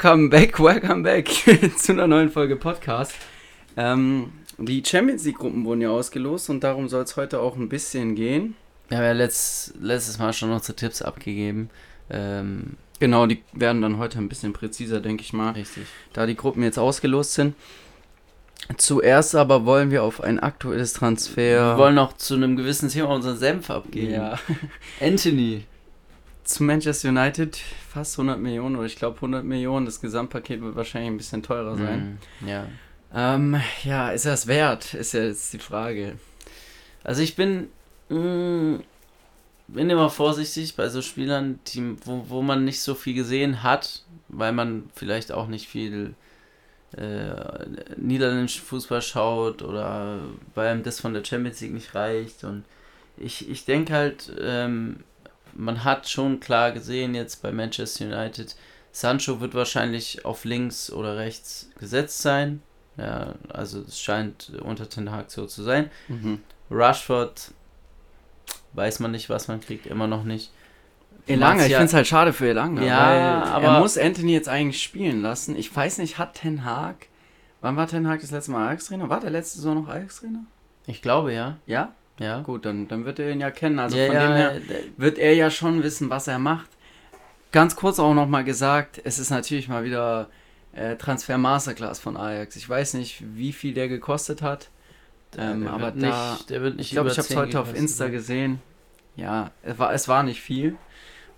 Welcome back, welcome back zu einer neuen Folge Podcast. Ähm, die Champions League Gruppen wurden ja ausgelost und darum soll es heute auch ein bisschen gehen. Wir haben ja letzt, letztes Mal schon unsere Tipps abgegeben. Ähm, genau, die werden dann heute ein bisschen präziser, denke ich mal. Richtig. Da die Gruppen jetzt ausgelost sind. Zuerst aber wollen wir auf ein aktuelles Transfer. Wir wollen noch zu einem gewissen Thema unseren Senf abgeben. Ja. Anthony. Zu Manchester United fast 100 Millionen oder ich glaube 100 Millionen. Das Gesamtpaket wird wahrscheinlich ein bisschen teurer sein. Mm, ja. Ähm, ja, ist das wert? Ist ja jetzt die Frage. Also ich bin, mh, mm, bin immer vorsichtig bei so Spielern, die, wo, wo man nicht so viel gesehen hat, weil man vielleicht auch nicht viel äh, niederländischen Fußball schaut oder weil ihm das von der Champions League nicht reicht. Und ich, ich denke halt, ähm, man hat schon klar gesehen jetzt bei Manchester United, Sancho wird wahrscheinlich auf links oder rechts gesetzt sein. Ja, also es scheint unter Ten Hag so zu sein. Mhm. Rushford weiß man nicht, was man kriegt, immer noch nicht. Elanga, ich finde es halt schade für Elanga. Ja, aber er muss Anthony jetzt eigentlich spielen lassen. Ich weiß nicht, hat Ten Hag. Wann war Ten Hag das letzte Mal Ajax-Trainer? War der letzte Saison noch Ajax-Trainer? Ich glaube ja. Ja? Ja. Gut, dann, dann wird er ihn ja kennen. Also ja, von ja, dem her wird er ja schon wissen, was er macht. Ganz kurz auch nochmal gesagt, es ist natürlich mal wieder äh, Transfer Masterclass von Ajax. Ich weiß nicht, wie viel der gekostet hat. Ähm, der aber da, nicht, der wird nicht ich glaube, ich habe es heute auf Insta gesehen. Ja, es war, es war nicht viel.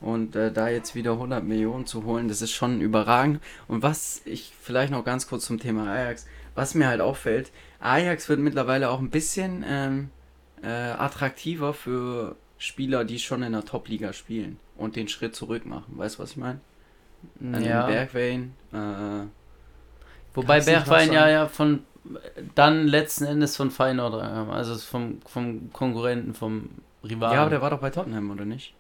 Und äh, da jetzt wieder 100 Millionen zu holen, das ist schon überragend. Und was ich vielleicht noch ganz kurz zum Thema Ajax, was mir halt auffällt, Ajax wird mittlerweile auch ein bisschen ähm, äh, attraktiver für Spieler, die schon in der Top-Liga spielen und den Schritt zurück machen. Weißt du, was ich meine? Ja. Bergwein. Äh, Wobei Bergwein ja, ja von dann letzten Endes von Feyenoord, äh, also vom, vom Konkurrenten, vom Rivalen. Ja, aber der war doch bei Tottenham, oder nicht?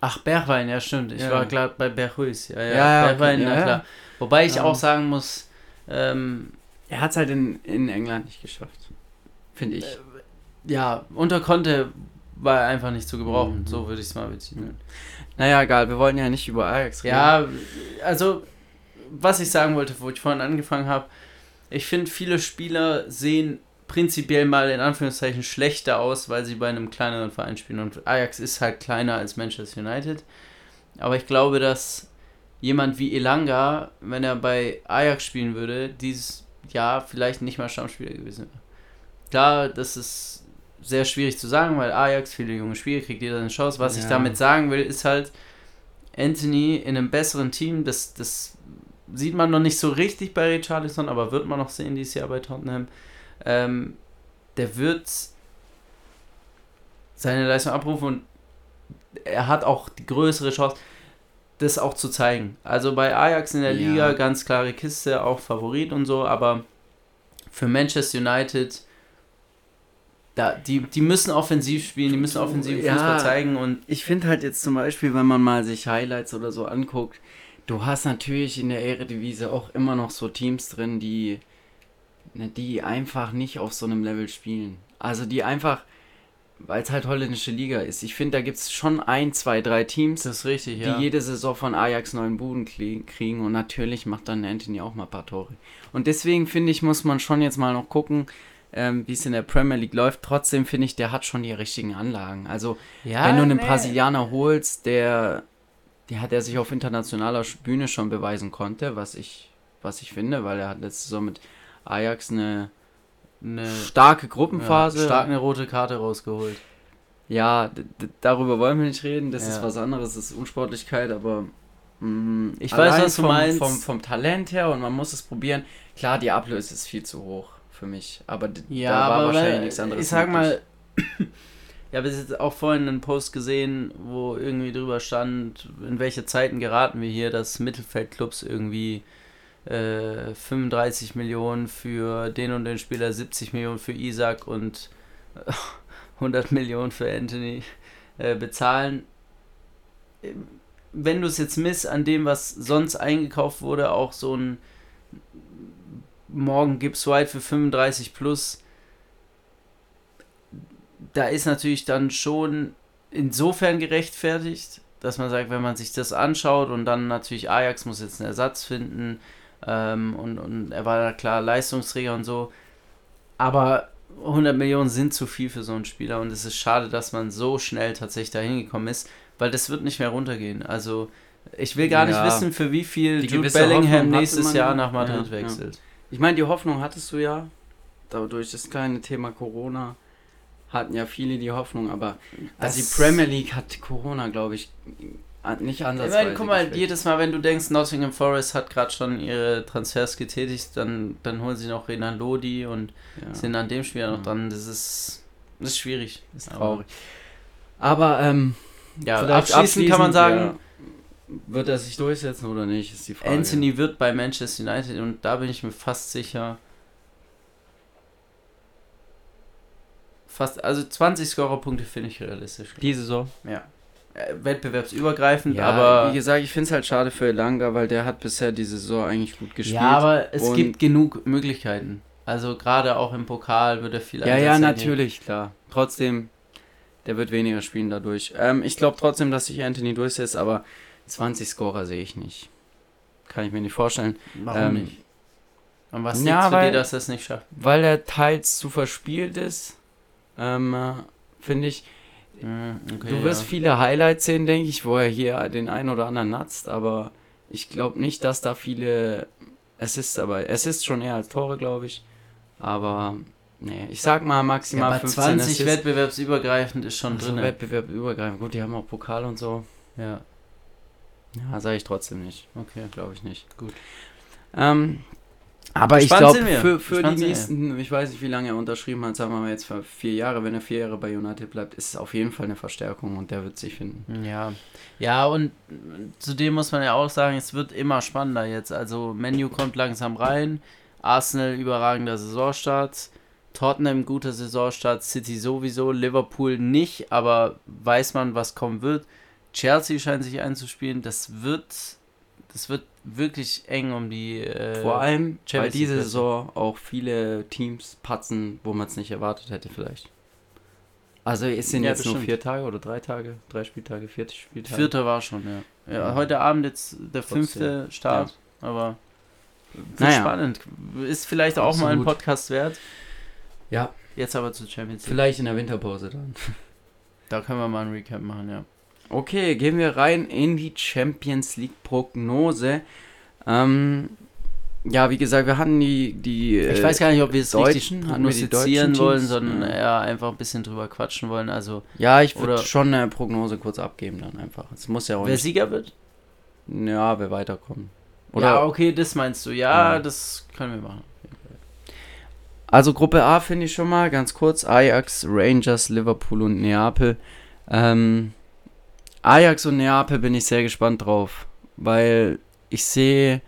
Ach, Bergwein, ja, stimmt. Ich ja. war gerade bei Berghuis. Ja, ja, ja Bergwein, okay. na klar. Wobei ich auch sagen muss, ähm, er hat es halt in, in England nicht geschafft. Finde ich. Äh, ja, unter Conte war er einfach nicht zu gebrauchen. Mhm. So würde ich es mal betiteln. Naja, egal, wir wollen ja nicht über Ajax reden. Ja, also, was ich sagen wollte, wo ich vorhin angefangen habe, ich finde, viele Spieler sehen prinzipiell mal in Anführungszeichen schlechter aus, weil sie bei einem kleineren Verein spielen. Und Ajax ist halt kleiner als Manchester United. Aber ich glaube, dass jemand wie Elanga, wenn er bei Ajax spielen würde, dieses Jahr vielleicht nicht mal Stammspieler gewesen wäre. Klar, das ist sehr schwierig zu sagen, weil Ajax viele junge Spieler kriegt jeder eine Chance. Was ja. ich damit sagen will, ist halt, Anthony in einem besseren Team, das, das sieht man noch nicht so richtig bei Richarlison, aber wird man noch sehen dieses Jahr bei Tottenham ähm, der wird seine Leistung abrufen und er hat auch die größere Chance, das auch zu zeigen. Also bei Ajax in der ja. Liga ganz klare Kiste, auch Favorit und so, aber für Manchester United, da, die, die müssen offensiv spielen, die müssen offensiv ja, Fußball zeigen und. Ich finde halt jetzt zum Beispiel, wenn man mal sich Highlights oder so anguckt, du hast natürlich in der Eredivisie auch immer noch so Teams drin, die Ne, die einfach nicht auf so einem Level spielen. Also die einfach, weil es halt holländische Liga ist. Ich finde, da gibt es schon ein, zwei, drei Teams, das ist richtig, die jede Saison von Ajax neuen Buden kriegen und natürlich macht dann Anthony auch mal ein paar Tore. Und deswegen finde ich, muss man schon jetzt mal noch gucken, ähm, wie es in der Premier League läuft. Trotzdem finde ich, der hat schon die richtigen Anlagen. Also, ja, wenn du einen nee. Brasilianer holst, der, der hat er sich auf internationaler Bühne schon beweisen konnte, was ich, was ich finde, weil er hat letzte Saison mit Ajax eine, eine starke Gruppenphase. Ja, stark eine rote Karte rausgeholt. Ja, darüber wollen wir nicht reden. Das ja. ist was anderes, das ist Unsportlichkeit, aber mh, mm, ich weiß, was du vom, meinst. Vom, vom Talent her und man muss es probieren. Klar, die Ablöse ist viel zu hoch für mich, aber ja, da war wahrscheinlich nichts anderes. Ich sag mal, ich habe jetzt auch vorhin einen Post gesehen, wo irgendwie drüber stand, in welche Zeiten geraten wir hier, dass Mittelfeldclubs irgendwie 35 äh, Millionen für den und den Spieler, 70 Millionen für Isaac und 100 Millionen für Anthony äh, bezahlen. Wenn du es jetzt misst an dem, was sonst eingekauft wurde, auch so ein Morgen Gibbs White für 35 plus, da ist natürlich dann schon insofern gerechtfertigt, dass man sagt, wenn man sich das anschaut und dann natürlich Ajax muss jetzt einen Ersatz finden ähm, und, und er war da klar Leistungsträger und so, aber 100 Millionen sind zu viel für so einen Spieler und es ist schade, dass man so schnell tatsächlich dahin gekommen ist, weil das wird nicht mehr runtergehen. Also ich will gar Ja. nicht wissen, für wie viel Die Jude Bellingham Hoffnung nächstes Jahr ja. nach Madrid Ja, wechselt. Ich meine, die Hoffnung hattest du ja. Dadurch das kleine Thema Corona hatten ja viele die Hoffnung, aber also Das- die Premier League hat Corona, glaube ich, nicht Ich ansatzweise. meine, guck mal, geschwächt. jedes Mal, wenn du denkst, Nottingham Forest hat gerade schon ihre Transfers getätigt, dann, dann holen sie noch Renan Lodi und ja. sind an dem Spiel noch Ja. dran. Das ist, das ist schwierig. ist traurig. Aber ähm, Ja, vielleicht abschließend kann man sagen, ja, wird er sich durchsetzen oder nicht, ist die Frage. Anthony wird bei Manchester United und da bin ich mir fast sicher. Fast, also 20 Scorerpunkte finde ich realistisch. Die Saison. Ja. Äh, Wettbewerbsübergreifend, Ja, aber. wie gesagt, ich finde es halt schade für Elanga, weil der hat bisher die Saison eigentlich gut gespielt. Ja, aber es gibt genug Möglichkeiten. Also gerade auch im Pokal wird er viel Ja, ja, natürlich, klar. Trotzdem, der wird weniger spielen dadurch. Ähm, ich glaube trotzdem, dass sich Anthony durchsetzt, aber 20 Scorer sehe ich nicht. Kann ich mir nicht vorstellen. Warum Ähm, nicht? Und was ja, weil- dir, dass er es nicht schafft? Weil er teils zu verspielt ist, ähm, äh, finde ich. Okay, du wirst ja. viele Highlights sehen, denke ich, wo er hier den einen oder anderen natzt, aber ich glaube nicht, dass da viele Assists dabei. Assists schon eher als Tore, glaube ich. Aber, nee, ich sag mal ja, maximal bei 15 20 Assists. wettbewerbsübergreifend ist schon Also drin. Wettbewerb übergreifend. Gut, die haben auch Pokal und so. Ja, Ja, sage ich trotzdem nicht. okay. Glaube ich nicht. Gut. Ähm, aber ich glaube, für, für die nächsten, ich weiß nicht, wie lange er unterschrieben hat, sagen wir mal jetzt für vier Jahre, wenn er vier Jahre bei United bleibt, ist es auf jeden Fall eine Verstärkung und der wird sich finden. Ja, ja und zudem muss man ja auch sagen, es wird immer spannender jetzt. Also Menu kommt langsam rein, Arsenal überragender Saisonstart, Tottenham guter Saisonstart, City sowieso, Liverpool nicht, aber weiß man, was kommen wird. Chelsea scheint sich einzuspielen, das wird, das wird wirklich eng um die. Äh, Vor allem, weil diese Saison auch viele Teams patzen, wo man es nicht erwartet hätte vielleicht. Also es sind Ja, jetzt nur bestimmt. vier Tage oder drei Tage, drei Spieltage, vierte Spieltage. Vierter war schon, ja. ja. Ja. Heute Abend jetzt der fünfte Start, aber Naja. spannend. Ist vielleicht auch mal ein Absolut. Podcast wert. Ja, Jetzt aber zu Champions League. vielleicht in der Winterpause dann. Da können wir mal ein Recap machen, ja. Okay, gehen wir rein in die Champions League Prognose. Ähm, ja, wie gesagt, wir hatten die, die Ich äh, weiß gar nicht, ob wir es richtig Deutschen, prognostizieren wollen, Teams? sondern Ja. eher einfach ein bisschen drüber quatschen wollen. Also, Ja, ich würde schon eine Prognose kurz abgeben dann einfach. Es muss ja auch wer nicht, Sieger wird? ja, wer weiterkommt. Oder ja, okay, das meinst du. Ja, Ja. das können wir machen. Also Gruppe A finde ich schon mal ganz kurz Ajax, Rangers, Liverpool und Neapel. Ähm, Ajax und Neapel bin ich sehr gespannt drauf, weil ich sehe,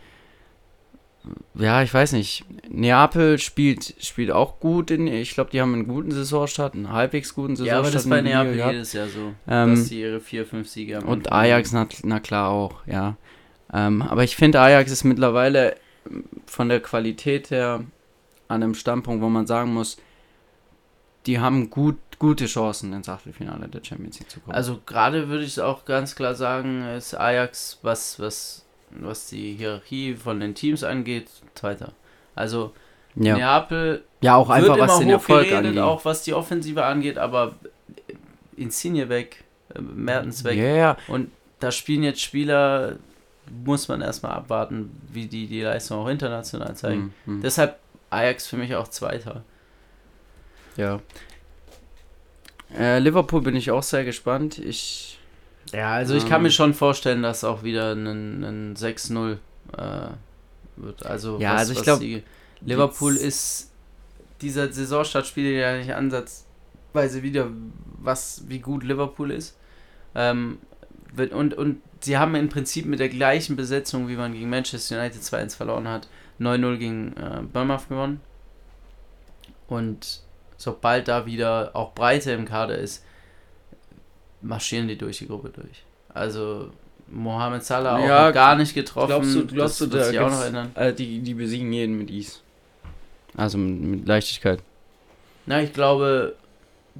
ja, ich weiß nicht, Neapel spielt spielt auch gut, in, ich glaube, die haben einen guten Saisonstart, einen halbwegs guten Saisonstart. Ja, aber das ist bei Neapel gehabt. jedes Jahr so, Ähm, dass sie ihre vier, fünf Siege haben. Und Ajax, na, na klar auch, ja. Ähm, aber ich finde, Ajax ist mittlerweile von der Qualität her an einem Standpunkt, wo man sagen muss, die haben gut, gute Chancen ins Achtelfinale der Champions League zu kommen. Also gerade würde ich auch ganz klar sagen, ist Ajax, was, was, was die Hierarchie von den Teams angeht, Zweiter. Also ja. Neapel ja, auch einfach wird was den Erfolg angeht. auch was die Offensive angeht, aber Insigne weg, äh, Mertens weg. Ja. Und da spielen jetzt Spieler, muss man erstmal abwarten, wie die die Leistung auch international zeigen. Mhm, mhm. Deshalb Ajax für mich auch Zweiter. ja. Äh, Liverpool bin ich auch sehr gespannt. Ich. Ja, also ich Ähm. kann mir schon vorstellen, dass auch wieder ein, ein 6-0 äh, wird. Also, Ja, also ich glaub, die- Liverpool ist dieser Saisonstart spielt ja nicht ansatzweise wieder, was wie gut Liverpool ist. Ähm, und, und sie haben im Prinzip mit der gleichen Besetzung, wie man gegen Manchester United 2-1 verloren hat, 9-0 gegen äh, Bournemouth gewonnen. Und sobald da wieder auch Breite im Kader ist, marschieren die durch die Gruppe durch. Also Mohamed Salah auch Ja, noch gar nicht getroffen. Glaubst du, glaubst du das wird da sich auch noch ändern. Äh, die, die besiegen jeden mit Ease. Also mit, mit Leichtigkeit. Na, ich glaube,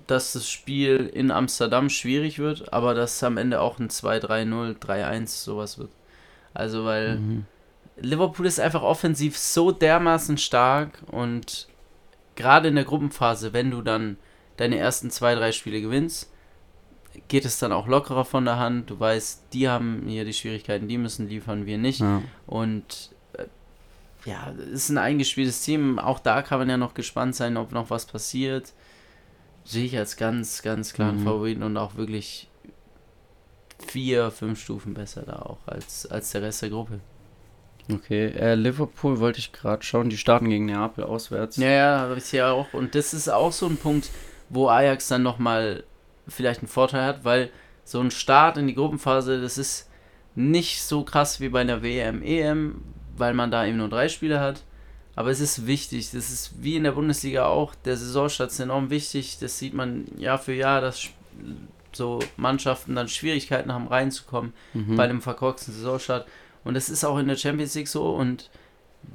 dass das Spiel in Amsterdam schwierig wird, aber dass es am Ende auch ein 2-3-0, 3-1 sowas wird. Also, weil mhm. Liverpool ist einfach offensiv so dermaßen stark und gerade in der Gruppenphase, wenn du dann deine ersten zwei, drei Spiele gewinnst, geht es dann auch lockerer von der Hand. Du weißt, die haben hier die Schwierigkeiten, die müssen liefern, wir nicht. Ja. Und äh, ja, es ist ein eingespieltes Team. Auch da kann man ja noch gespannt sein, ob noch was passiert. Sehe ich als ganz, ganz klaren mhm. Favoriten und auch wirklich vier, fünf Stufen besser da auch als, als der Rest der Gruppe. Okay, äh, Liverpool wollte ich gerade schauen, die starten gegen Neapel auswärts. Ja, ja, habe ich ja auch. Und das ist auch so ein Punkt, wo Ajax dann nochmal vielleicht einen Vorteil hat, weil so ein Start in die Gruppenphase, das ist nicht so krass wie bei einer WM, EM, weil man da eben nur drei Spiele hat. Aber es ist wichtig, das ist wie in der Bundesliga auch, der Saisonstart ist enorm wichtig, das sieht man Jahr für Jahr, dass so Mannschaften dann Schwierigkeiten haben reinzukommen mhm. bei einem verkorksten Saisonstart. Und das ist auch in der Champions League so. Und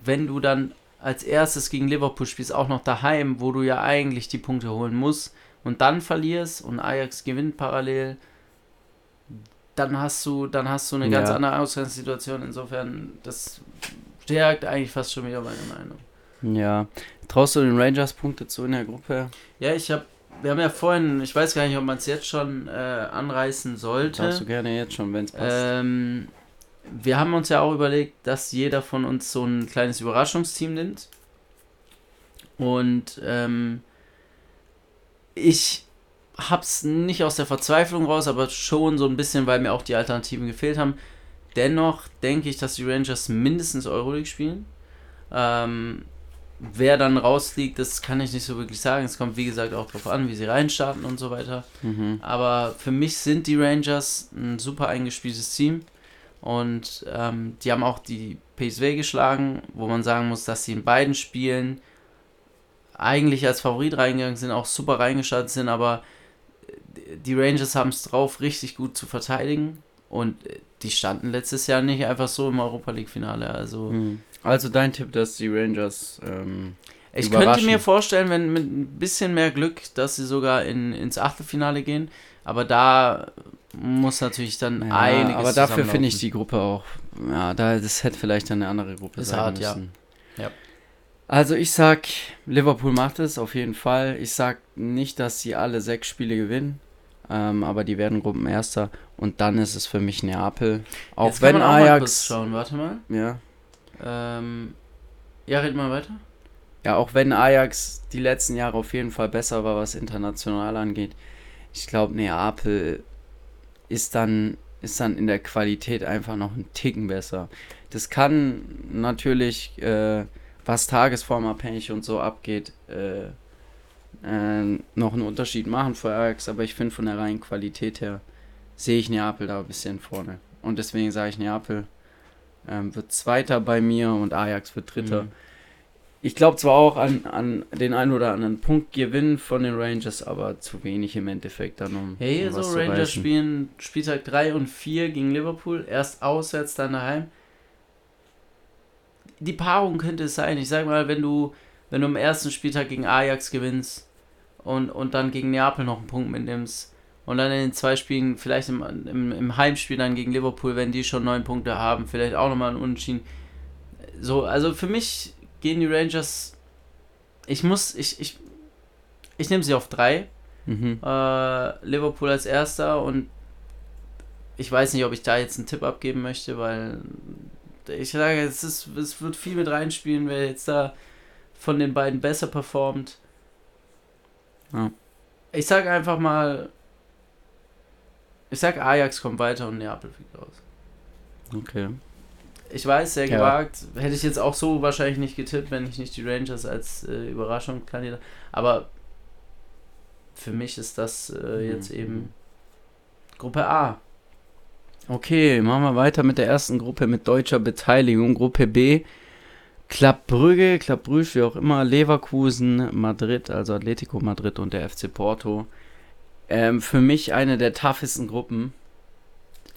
wenn du dann als erstes gegen Liverpool spielst, auch noch daheim, wo du ja eigentlich die Punkte holen musst, und dann verlierst und Ajax gewinnt parallel, dann hast du, dann hast du eine ganz ja. andere Ausgangssituation. Insofern, das stärkt eigentlich fast schon wieder meine Meinung. Ja. Traust du den Rangers Punkte zu in der Gruppe? Ja, ich habe wir haben ja vorhin, ich weiß gar nicht, ob man es jetzt schon äh, anreißen sollte. Darfst du gerne jetzt schon, wenn es passt. Ähm, wir haben uns ja auch überlegt, dass jeder von uns so ein kleines Überraschungsteam nimmt. Und ähm, ich hab's nicht aus der Verzweiflung raus, aber schon so ein bisschen, weil mir auch die Alternativen gefehlt haben. Dennoch denke ich, dass die Rangers mindestens Euroleague spielen. Ähm, wer dann rausfliegt, das kann ich nicht so wirklich sagen. Es kommt, wie gesagt, auch darauf an, wie sie reinstarten und so weiter. Mhm. Aber für mich sind die Rangers ein super eingespieltes Team. Und ähm, die haben auch die PSV geschlagen, wo man sagen muss, dass sie in beiden Spielen eigentlich als Favorit reingegangen sind, auch super reingestartet sind, aber die Rangers haben es drauf, richtig gut zu verteidigen. Und die standen letztes Jahr nicht einfach so im Europa League-Finale. Also, hm. also dein Tipp, dass die Rangers. Ähm, ich könnte mir vorstellen, wenn mit ein bisschen mehr Glück, dass sie sogar in, ins Achtelfinale gehen. Aber da muss natürlich dann ja, einiges Aber dafür finde ich die Gruppe auch, ja, da, das hätte vielleicht eine andere Gruppe das sein hart, müssen. Ja. ja. Also ich sag, Liverpool macht es auf jeden Fall. Ich sag nicht, dass sie alle sechs Spiele gewinnen, ähm, aber die werden Gruppenerster und dann ist es für mich Neapel. Auch Jetzt wenn auch Ajax. Mal schauen, warte mal. Ja. Ähm, ja, red mal weiter. Ja, auch wenn Ajax die letzten Jahre auf jeden Fall besser war, was international angeht. Ich glaube, Neapel ist dann, ist dann in der Qualität einfach noch ein Ticken besser. Das kann natürlich, äh, was tagesformabhängig und so abgeht, äh, äh, noch einen Unterschied machen für Ajax, aber ich finde von der reinen Qualität her sehe ich Neapel da ein bisschen vorne. Und deswegen sage ich, Neapel ähm, wird Zweiter bei mir und Ajax wird Dritter. Mhm. Ich glaube zwar auch an, an den einen oder anderen Punkt gewinnen von den Rangers, aber zu wenig im Endeffekt dann um. Hey, um so Rangers spielen Spieltag 3 und 4 gegen Liverpool, erst auswärts, dann daheim. Die Paarung könnte es sein. Ich sag mal, wenn du, wenn du am ersten Spieltag gegen Ajax gewinnst und, und dann gegen Neapel noch einen Punkt mitnimmst und dann in den zwei Spielen, vielleicht im, im, im Heimspiel dann gegen Liverpool, wenn die schon neun Punkte haben, vielleicht auch nochmal einen Unentschieden. So, also für mich gehen die Rangers. Ich muss, ich, ich, ich nehme sie auf drei. Mhm. Äh, Liverpool als erster und ich weiß nicht, ob ich da jetzt einen Tipp abgeben möchte, weil ich sage, es, ist, es wird viel mit reinspielen, wer jetzt da von den beiden besser performt. Ja. Ich sage einfach mal, ich sage Ajax kommt weiter und Neapel fliegt raus. Okay. Ich weiß, sehr gewagt. Ja. Hätte ich jetzt auch so wahrscheinlich nicht getippt, wenn ich nicht die Rangers als äh, Überraschung kandidat. Aber für mich ist das äh, mhm. jetzt eben Gruppe A. Okay, machen wir weiter mit der ersten Gruppe mit deutscher Beteiligung. Gruppe B. Club Brügge, Club Brügge, wie auch immer, Leverkusen, Madrid, also Atletico Madrid und der FC Porto. Ähm, für mich eine der toughesten Gruppen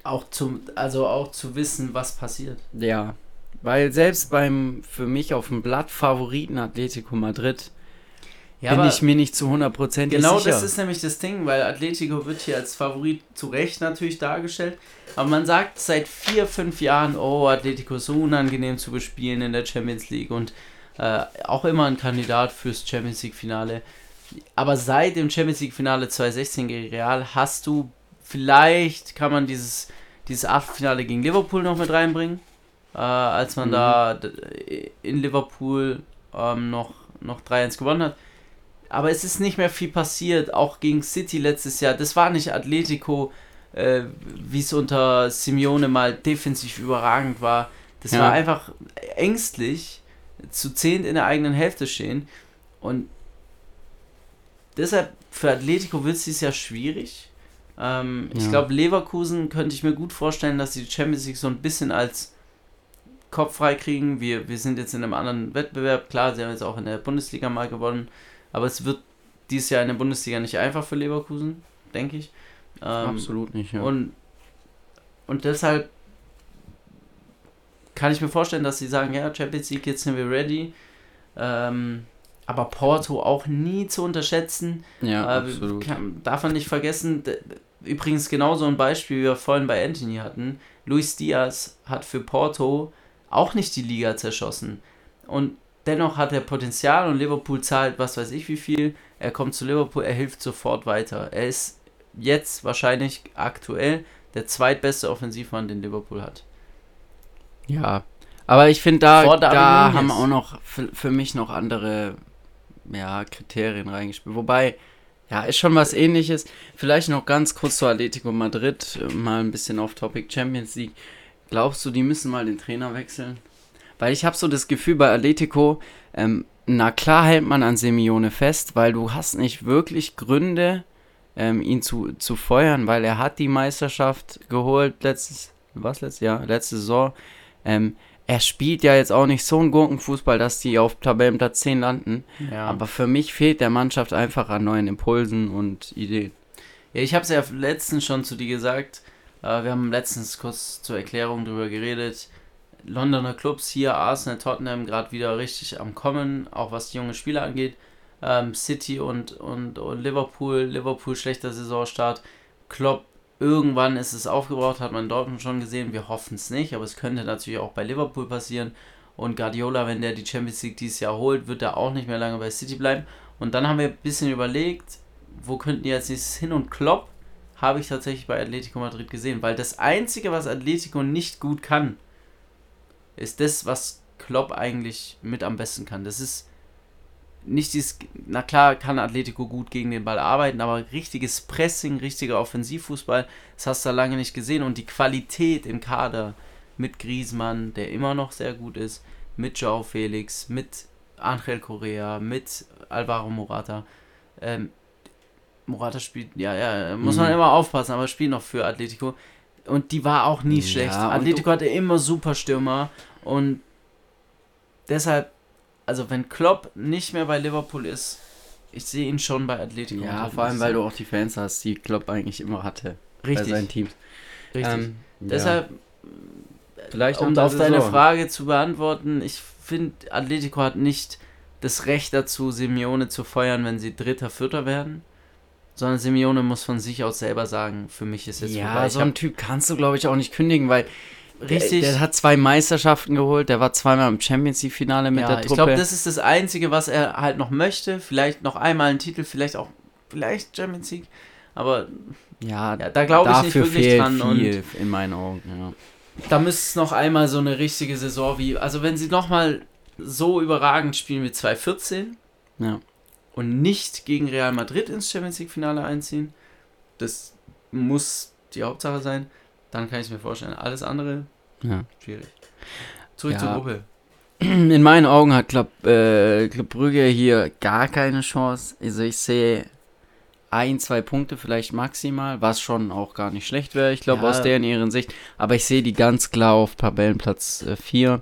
auch zum, also auch zu wissen, was passiert. Ja, weil selbst beim für mich auf dem Blatt Favoriten Atletico Madrid ja, bin ich mir nicht zu 100% genau sicher. Genau das ist nämlich das Ding, weil Atletico wird hier als Favorit zu Recht natürlich dargestellt. Aber man sagt seit vier, fünf Jahren, oh, Atletico ist so unangenehm zu bespielen in der Champions League und äh, auch immer ein Kandidat fürs Champions League-Finale. Aber seit dem Champions League-Finale 2016 gegen Real hast du vielleicht, kann man dieses, dieses Achtelfinale gegen Liverpool noch mit reinbringen, äh, als man mhm. da in Liverpool ähm, noch, noch 3-1 gewonnen hat aber es ist nicht mehr viel passiert, auch gegen City letztes Jahr. Das war nicht Atletico, äh, wie es unter Simeone mal defensiv überragend war. Das ja. war einfach ängstlich, zu zehnt in der eigenen Hälfte stehen. Und deshalb für Atletico wird es dieses Jahr schwierig. Ähm, ja. Ich glaube, Leverkusen könnte ich mir gut vorstellen, dass sie die Champions League so ein bisschen als Kopf frei kriegen. Wir, wir sind jetzt in einem anderen Wettbewerb. Klar, sie haben jetzt auch in der Bundesliga mal gewonnen. Aber es wird dieses Jahr in der Bundesliga nicht einfach für Leverkusen, denke ich. Ähm, Absolut nicht, ja. Und, und deshalb kann ich mir vorstellen, dass sie sagen, ja, Champions League, jetzt sind wir ready. Ähm, aber Porto auch nie zu unterschätzen. Ja, äh, absolut. Kann, darf man nicht vergessen, übrigens genauso ein Beispiel, wie wir vorhin bei Anthony hatten. Luis Diaz hat für Porto auch nicht die Liga zerschossen. Und Dennoch hat er Potenzial und Liverpool zahlt was weiß ich wie viel. Er kommt zu Liverpool, er hilft sofort weiter. Er ist jetzt wahrscheinlich aktuell der zweitbeste Offensivmann, den Liverpool hat. Ja, aber ich finde, da, da haben auch noch für, für mich noch andere ja, Kriterien reingespielt. Wobei, ja, ist schon was ähnliches. Vielleicht noch ganz kurz zu Atletico Madrid, mal ein bisschen auf Topic Champions League. Glaubst du, die müssen mal den Trainer wechseln? Weil ich habe so das Gefühl bei Atletico, ähm, na klar hält man an Simeone fest, weil du hast nicht wirklich Gründe, ähm, ihn zu, zu feuern, weil er hat die Meisterschaft geholt letztes, was letztes Jahr, letzte Saison. Ähm, er spielt ja jetzt auch nicht so einen Gurkenfußball, dass die auf Tabellenplatz 10 landen. Ja. Aber für mich fehlt der Mannschaft einfach an neuen Impulsen und Ideen. Ja, ich habe es ja letztens schon zu dir gesagt. Äh, wir haben letztens kurz zur Erklärung darüber geredet. Londoner Clubs hier, Arsenal, Tottenham, gerade wieder richtig am Kommen, auch was die junge Spieler angeht. Ähm, City und, und, und Liverpool, Liverpool schlechter Saisonstart. Klopp, irgendwann ist es aufgebraucht, hat man dort schon gesehen. Wir hoffen es nicht, aber es könnte natürlich auch bei Liverpool passieren. Und Guardiola, wenn der die Champions League dieses Jahr holt, wird er auch nicht mehr lange bei City bleiben. Und dann haben wir ein bisschen überlegt, wo könnten die jetzt nächstes hin? Und Klopp habe ich tatsächlich bei Atletico Madrid gesehen, weil das Einzige, was Atletico nicht gut kann, ist das, was Klopp eigentlich mit am besten kann. Das ist nicht dieses, na klar kann Atletico gut gegen den Ball arbeiten, aber richtiges Pressing, richtiger Offensivfußball, das hast du da lange nicht gesehen und die Qualität im Kader mit Griezmann, der immer noch sehr gut ist, mit Joao Felix, mit Angel Correa, mit Alvaro Morata. Ähm, Morata spielt, ja, ja, muss man mhm. immer aufpassen, aber spielt noch für Atletico und die war auch nie ja, schlecht. Atletico hatte immer super Stürmer und deshalb, also wenn Klopp nicht mehr bei Liverpool ist, ich sehe ihn schon bei Atletico. Ja, vor allem, weil du auch die Fans hast, die Klopp eigentlich immer hatte. Richtig. Bei seinen Teams. Richtig. Ähm, deshalb, Vielleicht um auf deine Frage zu beantworten, ich finde, Atletico hat nicht das Recht dazu, Simeone zu feuern, wenn sie Dritter, Vierter werden sondern Simeone muss von sich aus selber sagen, für mich ist es ja, vorbei. Ja, so einen Typ kannst du, glaube ich, auch nicht kündigen, weil Richtig. Der, der, hat zwei Meisterschaften geholt, der war zweimal im Champions League-Finale mit ja, der Truppe. Ich glaube, das ist das Einzige, was er halt noch möchte. Vielleicht noch einmal einen Titel, vielleicht auch, vielleicht Champions League. Aber ja, ja da glaube ich nicht wirklich dran. Viel und in meinen Augen, ja. Da müsste es noch einmal so eine richtige Saison wie, also wenn sie nochmal so überragend spielen wie 2014, ja und nicht gegen Real Madrid ins Champions League Finale einziehen. Das muss die Hauptsache sein. Dann kann ich mir vorstellen. Alles andere ja. schwierig. Zurück ja. zur Gruppe. In meinen Augen hat Club, äh, Club Brügge hier gar keine Chance. Also ich sehe ein, zwei Punkte vielleicht maximal, was schon auch gar nicht schlecht wäre, ich glaube, ja. aus deren ihren Sicht. Aber ich sehe die ganz klar auf Tabellenplatz 4. Äh,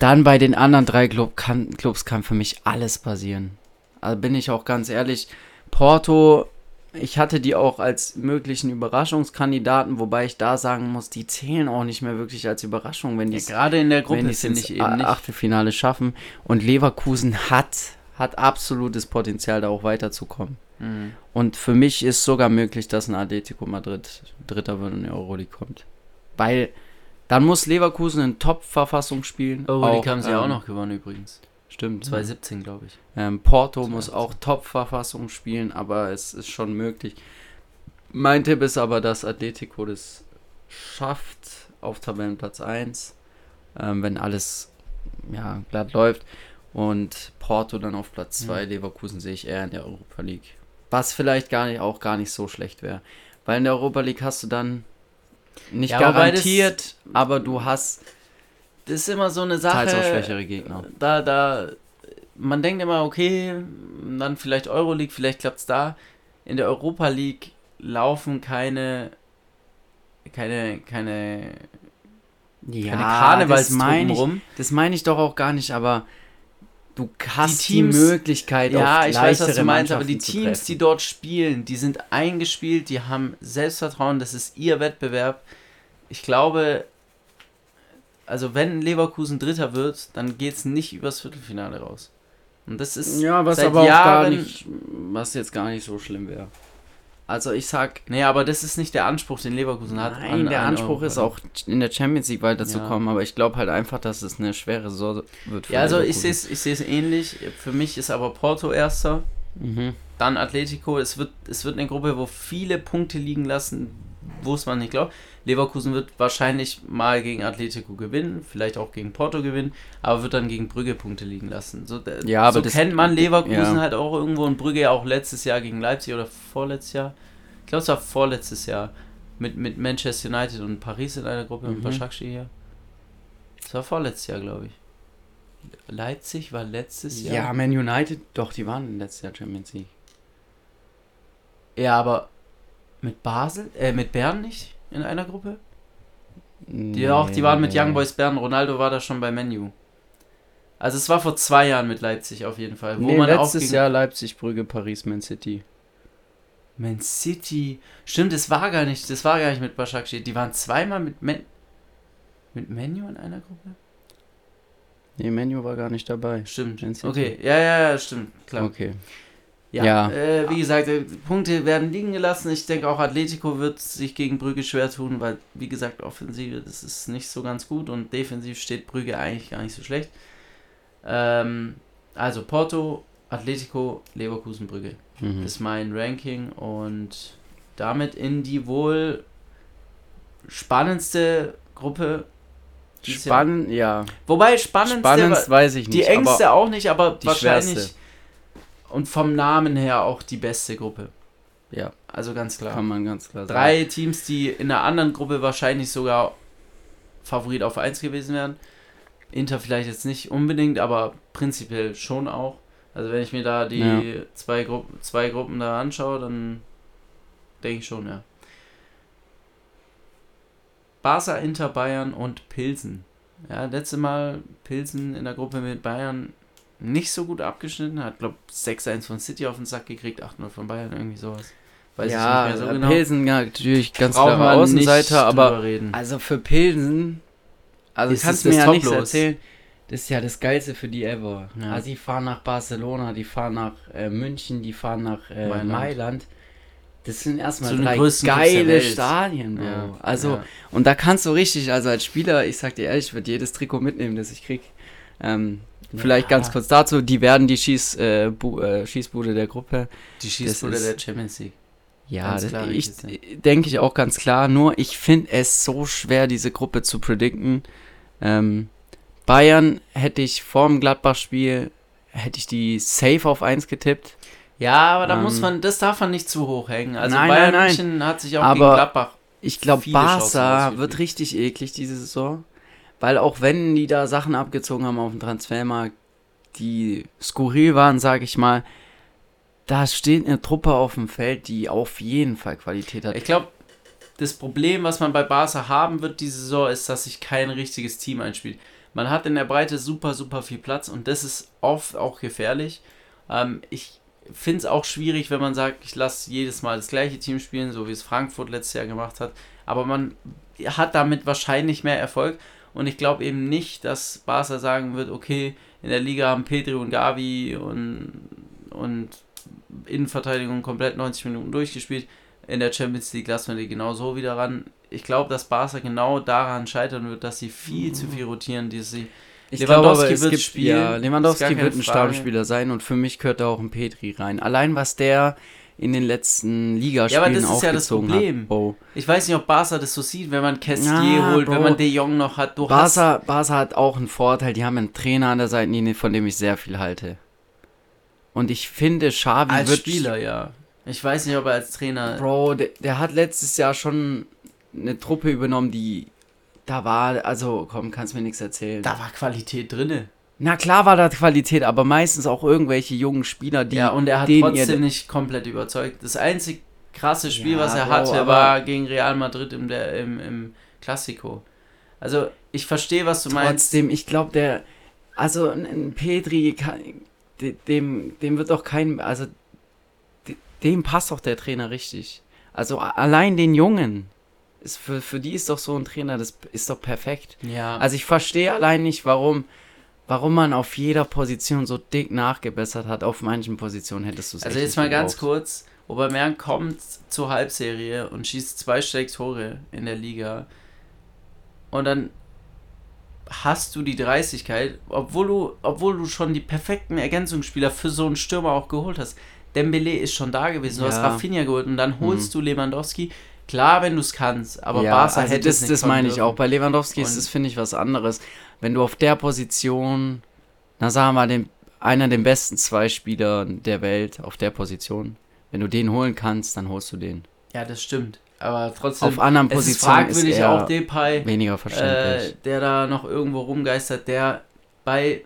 Dann bei den anderen drei Club kann, Clubs kann für mich alles passieren. Also bin ich auch ganz ehrlich. Porto, ich hatte die auch als möglichen Überraschungskandidaten, wobei ich da sagen muss, die zählen auch nicht mehr wirklich als Überraschung, wenn die ja, gerade in der Gruppe finde ich eben nicht Achtelfinale schaffen. Und Leverkusen hat hat absolutes Potenzial, da auch weiterzukommen. Mhm. Und für mich ist sogar möglich, dass ein Atletico Madrid Dritter wird und in die Euroleague kommt. Weil dann muss Leverkusen in Top-Verfassung spielen. Euroleague haben sie ähm, auch noch gewonnen übrigens. Stimmt. 2017, glaube ich. Ähm, Porto 2018. muss auch Top-Verfassung spielen, aber es ist schon möglich. Mein Tipp ist aber, dass Atletico das schafft auf Tabellenplatz 1, ähm, wenn alles ja, glatt läuft. Und Porto dann auf Platz 2, Leverkusen sehe ich eher in der Europa League. Was vielleicht gar nicht, auch gar nicht so schlecht wäre. Weil in der Europa League hast du dann nicht Ja, das- garantiert, aber du hast Das ist immer so eine Sache. teils auch schwächere Gegner. Da, da, man denkt immer, okay, dann vielleicht Euroleague, vielleicht klappt es da. In der Europa League laufen keine, keine, keine, Ja, keine Karnevalstruppen rum. das meine ich doch auch gar nicht, aber du hast die, Teams- Möglichkeit, Ja, auf ich weiß, was du meinst, aber die Teams, die dort spielen, die sind eingespielt, die haben Selbstvertrauen, das ist ihr Wettbewerb. Ich glaube, also wenn Leverkusen Dritter wird, dann geht es nicht übers Viertelfinale raus. Und das ist Ja, was seit aber auch gar Jahren- nicht, was jetzt gar nicht so schlimm wäre. Also ich sag, Nee, aber das ist nicht der Anspruch, den Leverkusen hat. nein, an- der an Anspruch Europa. ist auch in der Champions League weiterzukommen, aber ich glaube halt einfach, dass es eine schwere Saison wird. für Ja, also ich Leverkusen. sehe es ich seh's ähnlich. Für mich ist aber Porto erster, Mhm. dann Atletico. Es wird, es wird eine Gruppe, wo viele Punkte liegen lassen, wo es man nicht glaubt. Leverkusen wird wahrscheinlich mal gegen Atletico gewinnen, vielleicht auch gegen Porto gewinnen, aber wird dann gegen Brügge Punkte liegen lassen. So, Ja, aber so das- kennt man Leverkusen ja. halt auch irgendwo und Brügge ja auch letztes Jahr gegen Leipzig oder vorletztes Jahr. Ich glaube, es war vorletztes Jahr mit, mit Manchester United und Paris in einer Gruppe und Mhm. Başakşehir hier. Das war vorletztes Jahr, glaube ich. Leipzig war letztes Jahr. Ja, Man United, doch, die waren letztes Jahr Champions League. Ja, aber mit Basel, äh, mit Bern nicht in einer Gruppe? Die, auch, die waren mit Young Boys Bern. Ronaldo war da schon bei Menu. Also es war vor zwei Jahren mit Leipzig auf jeden Fall. Wo Nee, man auch letztes gegen Jahr Leipzig, Brügge, Paris, Man City. Man City. Stimmt, das war gar nicht, das war gar nicht mit Başakşehir. Die waren zweimal mit Men mit Menu in einer Gruppe? Nee, Menu war gar nicht dabei. Stimmt. Okay, ja, ja, ja, stimmt, klar. Okay. Ja, Ja. Äh, wie gesagt, äh, Punkte werden liegen gelassen. Ich denke auch Atletico wird sich gegen Brügge schwer tun, weil, wie gesagt, Offensive, das ist nicht so ganz gut und defensiv steht Brügge eigentlich gar nicht so schlecht. Ähm, also Porto, Atletico, Leverkusen, Brügge. Mhm. ist mein Ranking und damit in die wohl spannendste Gruppe. Spannend, ja. Wobei spannendste, Spannendst weiß ich die nicht. engste auch nicht, aber die wahrscheinlich schwerste. Und vom Namen her auch die beste Gruppe. Ja, Also ganz klar. kann man ganz klar sagen. Drei Teams, die in einer anderen Gruppe wahrscheinlich sogar Favorit auf 1 gewesen wären. Inter vielleicht jetzt nicht unbedingt, aber prinzipiell schon auch. Also wenn ich mir da die Ja. zwei, Gruppen, zwei Gruppen da anschaue, dann denke ich schon, ja. Barca, Inter, Bayern und Pilsen. Ja, letzte Mal Pilsen in der Gruppe mit Bayern nicht so gut abgeschnitten. Hat, glaube 6-1 von City auf den Sack gekriegt, 8-0 von Bayern, irgendwie sowas. Weiß ja, ich nicht mehr so genau. Pilsen ja, natürlich ganz Brauchen klare Außenseiter, aber reden. also für Pilsen, also Ist kannst es du mir ja nicht erzählen. Das ist ja das Geilste für die ever. Ja. Also die fahren nach Barcelona, die fahren nach äh, München, die fahren nach äh, Mailand. Mailand. Das sind erstmal den drei geile. Stadien, Bro. Ja, Also, ja. und da kannst du richtig, also als Spieler, ich sag dir ehrlich, ich würde jedes Trikot mitnehmen, das ich krieg. Ähm, Vielleicht ganz kurz dazu, die werden die Schieß, äh, äh, Schießbude der Gruppe. Die Schießbude ist- der Champions League. Ja, das, ich denke ich auch ganz klar. Nur ich finde es so schwer, diese Gruppe zu predikten. Ähm, Bayern hätte ich vorm Gladbach-Spiel, hätte ich die safe auf 1 getippt. Ja, aber da Ähm, muss man, das darf man nicht zu hoch hängen. Also Nein, Bayern nein, nein. Hat sich auch Aber gegen Gladbach. Ich glaube, Barca wird richtig eklig diese Saison. Weil auch wenn die da Sachen abgezogen haben auf dem Transfermarkt, die skurril waren, sage ich mal, da steht eine Truppe auf dem Feld, die auf jeden Fall Qualität hat. Ich glaube, das Problem, was man bei Barca haben wird diese Saison, ist, dass sich kein richtiges Team einspielt. Man hat in der Breite super, super viel Platz und das ist oft auch gefährlich. Ähm, ich finde es auch schwierig, wenn man sagt, ich lasse jedes Mal das gleiche Team spielen, so wie es Frankfurt letztes Jahr gemacht hat. Aber man hat damit wahrscheinlich mehr Erfolg. Und ich glaube eben nicht, dass Barca sagen wird, okay, in der Liga haben Petri und Gavi und, und Innenverteidigung komplett 90 Minuten durchgespielt. In der Champions League lassen wir die genau so wieder ran. Ich glaube, dass Barca genau daran scheitern wird, dass sie viel zu viel rotieren, die sie ich Lewandowski glaube, wird gibt, spielen. Ja, Lewandowski wird ein Stammspieler sein und für mich gehört da auch ein Petri rein. Allein was der in den letzten Ligaspielen Ja, aber das ist ja das Problem. Oh. Ich weiß nicht, ob Barca das so sieht, wenn man Castier ja, holt, Bro. wenn man De Jong noch hat. Du Barca, Barca hat auch einen Vorteil, die haben einen Trainer an der Seitenlinie, von dem ich sehr viel halte. Und ich finde, Xavi als wird... Spieler, ja. Ich weiß nicht, ob er als Trainer... Bro, der, der hat letztes Jahr schon eine Truppe übernommen, die da war, also komm, kannst mir nichts erzählen. Da war Qualität drinne. Na klar war da Qualität, aber meistens auch irgendwelche jungen Spieler, die. Ja, und er hat trotzdem nicht komplett überzeugt. Das einzig krasse Spiel, ja, was er Bro, hatte, war gegen Real Madrid im, der, im, im Klassiko. Also, ich verstehe, was du trotzdem, meinst. Trotzdem, ich glaube, der. Also, ein Petri, dem, dem wird doch kein. Also, dem passt doch der Trainer richtig. Also, allein den Jungen ist für, für die ist doch so ein Trainer, das ist doch perfekt. Ja. Also ich verstehe allein nicht, warum, warum man auf jeder Position so dick nachgebessert hat. Auf manchen Positionen hättest du es Also jetzt mal gebraucht. ganz kurz, Aubameyang kommt zur Halbserie und schießt zwei Tore in der Liga. Und dann hast du die Dreistigkeit, obwohl du, obwohl du schon die perfekten Ergänzungsspieler für so einen Stürmer auch geholt hast. Dembele ist schon da gewesen, du ja. hast Rafinha geholt und dann holst hm. du Lewandowski, Klar, wenn du es kannst, aber ja, Barca also hätte das, es nicht Das meine ich auch. Bei Lewandowski ist es, finde ich, was anderes. Wenn du auf der Position, na sagen wir mal, den, einer der besten zwei Spieler der Welt auf der Position, wenn du den holen kannst, dann holst du den. Ja, das stimmt. Aber trotzdem, auf anderen Positionen ist, ist auch Depay, weniger verständlich. Äh, der da noch irgendwo rumgeistert, der bei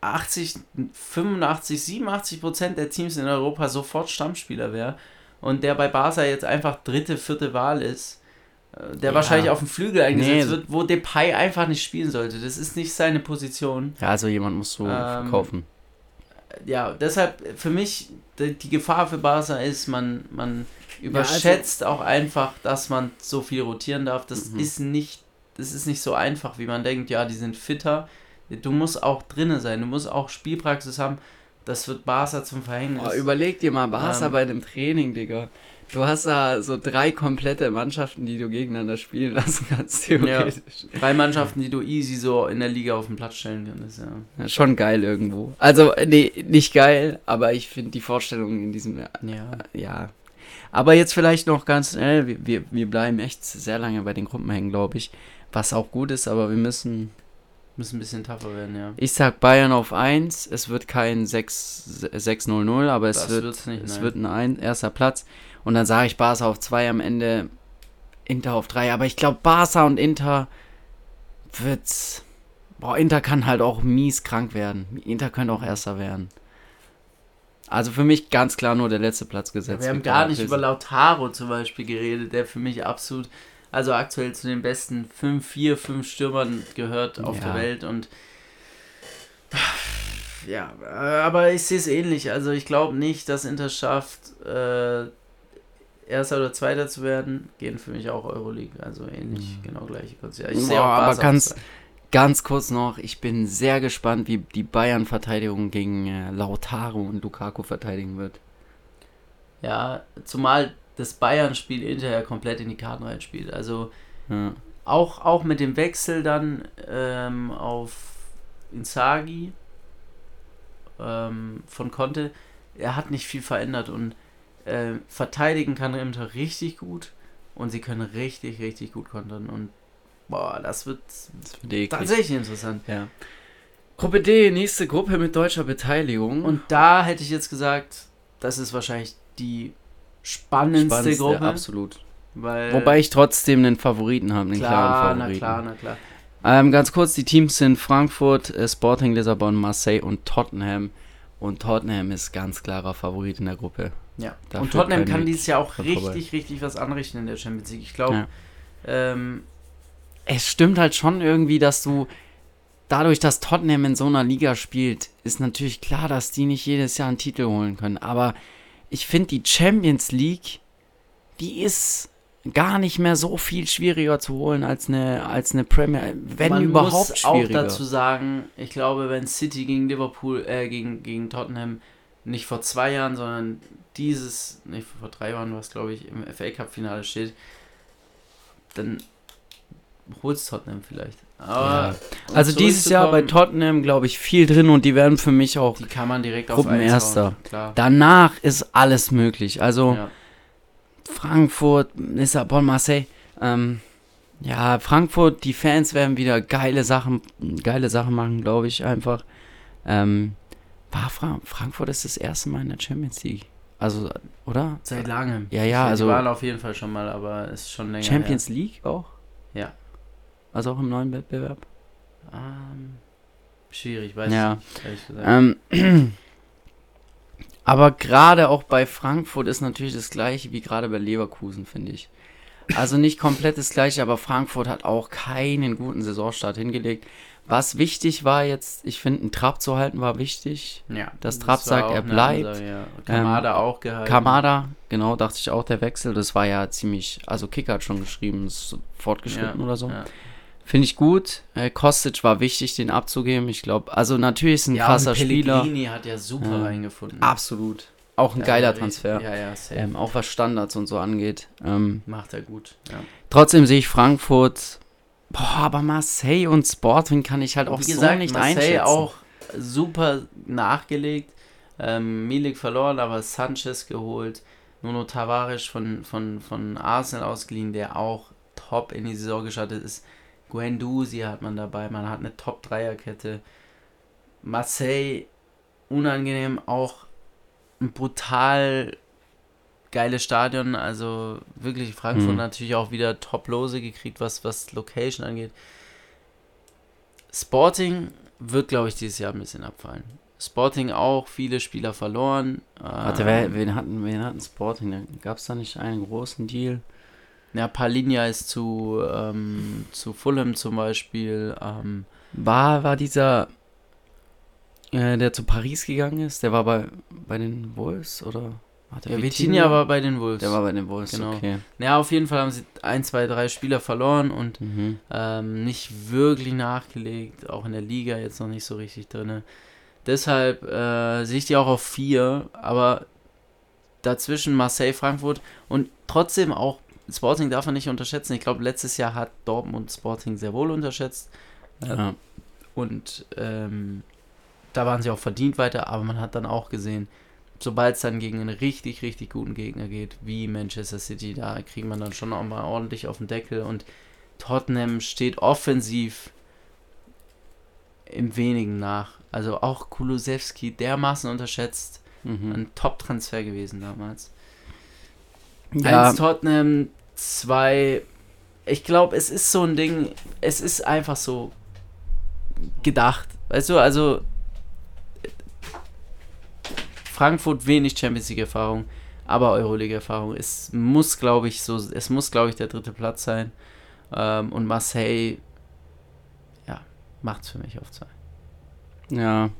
80, 85, 87 Prozent der Teams in Europa sofort Stammspieler wäre und der bei Barca jetzt einfach dritte, vierte Wahl ist, äh, der ja. wahrscheinlich auf dem Flügel eingesetzt nee. wird, wo Depay einfach nicht spielen sollte. Das ist nicht seine Position. Ja, also jemand muss so ähm, verkaufen. Ja, deshalb für mich die, die Gefahr für Barca ist, man, man überschätzt ja, also, auch einfach, dass man so viel rotieren darf. Das mhm. ist nicht, das ist nicht so einfach, wie man denkt, ja, die sind fitter. Du musst auch drinnen sein, du musst auch Spielpraxis haben. Das wird Barca zum Verhängnis. Oh, überleg dir mal Barca ähm, bei einem Training, Digga. Du hast da so drei komplette Mannschaften, die du gegeneinander spielen lassen kannst, theoretisch. Ja, drei Mannschaften, die du easy so in der Liga auf den Platz stellen kannst, ja. ja schon geil irgendwo. Also, nee, nicht geil, aber ich finde die Vorstellung in diesem. Ja. ja. Aber jetzt vielleicht noch ganz schnell, wir, wir bleiben echt sehr lange bei den Gruppen hängen, glaube ich. Was auch gut ist, aber wir müssen Müssen ein bisschen tougher werden, ja. Ich sag Bayern auf 1. Es wird kein 6-0-0, aber es, wird, nicht, es wird ein, ein erster Platz. Und dann sage ich Barca auf 2 am Ende, Inter auf 3. Aber ich glaube, Barca und Inter wird's. Boah, Inter kann halt auch mies krank werden. Inter könnte auch Erster werden. Also für mich ganz klar nur der letzte Platz gesetzt. Ja, wir haben gar nicht über Lautaro zum Beispiel geredet, der für mich absolut also aktuell zu den besten 5, 4, 5 Stürmern gehört auf ja. der Welt und ja, aber ich sehe es ähnlich. Also ich glaube nicht, dass Inter schafft, äh, Erster oder Zweiter zu werden. Gehen für mich auch Euroleague, also ähnlich, mhm. genau gleiche Konzert. Ich sehe auch aber ganz, ganz kurz noch, ich bin sehr gespannt, wie die Bayern-Verteidigung gegen äh, Lautaro und Lukaku verteidigen wird. Ja, zumal das Bayern-Spiel hinterher komplett in die Karten reinspielt. Also ja. auch, auch mit dem Wechsel dann ähm, auf Inzaghi ähm, von Conte, er hat nicht viel verändert und äh, verteidigen kann Inter richtig gut und sie können richtig, richtig gut kontern und boah, das wird, das wird tatsächlich interessant. Ja. Gruppe D, nächste Gruppe mit deutscher Beteiligung. Und da hätte ich jetzt gesagt, das ist wahrscheinlich die spannendste, spannendste Gruppe. Absolut. Weil Wobei ich trotzdem einen Favoriten habe, einen klar, klaren Favoriten. Na klar, na klar. Ähm, ganz kurz, die Teams sind Frankfurt, äh, Sporting Lissabon, Marseille und Tottenham. Und Tottenham ist ganz klarer Favorit in der Gruppe. Ja. Dafür und Tottenham kann dieses Jahr auch richtig, vorbei. richtig was anrichten in der Champions League. Ich glaube, ja. ähm, es stimmt halt schon irgendwie, dass du dadurch, dass Tottenham in so einer Liga spielt, ist natürlich klar, dass die nicht jedes Jahr einen Titel holen können. Aber ich finde die Champions League, die ist gar nicht mehr so viel schwieriger zu holen als eine, als eine Premier, wenn Man überhaupt muss schwieriger. auch dazu sagen, ich glaube, wenn City gegen Liverpool, äh, gegen, gegen Tottenham nicht vor zwei Jahren, sondern dieses, nicht vor drei Jahren, was glaube ich im FA Cup Finale steht, dann holt Tottenham vielleicht. Aber um also dieses Jahr bei Tottenham, glaube ich, viel drin und die werden für mich auch. die kann man direkt auf Gruppenerster. Danach ist alles möglich. Also Ja. Frankfurt, Lissabon, Marseille. Ähm, ja, Frankfurt, die Fans werden wieder geile Sachen, geile Sachen machen, glaube ich einfach. Ähm, war Fra Frankfurt ist das erste Mal in der Champions League. Also, oder? Seit langem. Ja, ja, Die also waren auf jeden Fall schon mal, aber ist schon länger. Champions League auch? Ja. Also auch im neuen Wettbewerb? Ähm, schwierig, weiß Ja. ich nicht. Ähm, aber gerade auch bei Frankfurt ist natürlich das gleiche wie gerade bei Leverkusen, finde ich. Also nicht komplett das gleiche, aber Frankfurt hat auch keinen guten Saisonstart hingelegt. Was wichtig war jetzt, ich finde, einen Trab zu halten war wichtig. ja, das Trapp war sagt, er bleibt. Ansage, ja. Kamada auch gehalten. Kamada, genau, dachte ich auch, der Wechsel, das war ja ziemlich, also Kicker hat schon geschrieben, ist fortgeschritten Ja, oder so. ja. Finde ich gut. Äh, Kostic war wichtig, den abzugeben. Ich glaube, also natürlich ist ein Ja, krasser und Spieler. Pellegrini hat ja super Ähm, reingefunden. Absolut. Auch ein Ja, geiler. Transfer. Ja, ja, safe. Ähm, auch was Standards und so angeht. Ähm, Macht er gut. Ja. trotzdem sehe ich Frankfurt. Boah, aber Marseille und Sporting kann ich halt auch Wie so gesagt, nicht Marseille einschätzen. auch super nachgelegt. Ähm, Milik verloren, aber Sanchez geholt. Nuno Tavares von, von, von Arsenal ausgeliehen, der auch top in die Saison gestartet ist. Guendouzi hat man dabei, man hat eine Top-Dreier-Kette. Marseille, unangenehm, auch ein brutal geiles Stadion, also wirklich Frankfurt Mhm. natürlich auch wieder Top-Lose gekriegt, was, was Location angeht. Sporting wird, glaube ich, dieses Jahr ein bisschen abfallen. Sporting auch, viele Spieler verloren. Warte, Ähm, wer, wen, hatten, wen hatten Sporting? Gab es da nicht einen großen Deal? Ja, Palinja ist zu, ähm, zu Fulham zum Beispiel. Ähm, War, war dieser, äh, der zu Paris gegangen ist? Der war bei, bei den Wolves oder? Hat ja, Vitinha war bei den Wolves. Der war bei den Wolves, Genau. okay. ja, auf jeden Fall haben sie ein, zwei, drei Spieler verloren und Mhm. ähm, nicht wirklich nachgelegt. Auch in der Liga jetzt noch nicht so richtig drin. Deshalb äh, sehe ich die auch auf vier, aber dazwischen Marseille, Frankfurt und trotzdem auch Sporting darf man nicht unterschätzen. Ich glaube, letztes Jahr hat Dortmund Sporting sehr wohl unterschätzt. Ja. Und ähm, da waren sie auch verdient weiter, aber man hat dann auch gesehen, sobald es dann gegen einen richtig, richtig guten Gegner geht, wie Manchester City, da kriegt man dann schon auch mal ordentlich auf den Deckel und Tottenham steht offensiv im wenigen nach. Also auch Kulusewski dermaßen unterschätzt. Mhm. Ein Top-Transfer gewesen damals. Ja, Eins Tottenham, zwei. Ich glaube, es ist so ein Ding, es ist einfach so gedacht. Weißt du, also Frankfurt wenig Champions League Erfahrung, aber Euroleague Erfahrung. Es muss, glaube ich, so, es muss, glaube ich, der dritte Platz sein. Ähm, und Marseille, ja, macht's für mich auf zwei. Ja.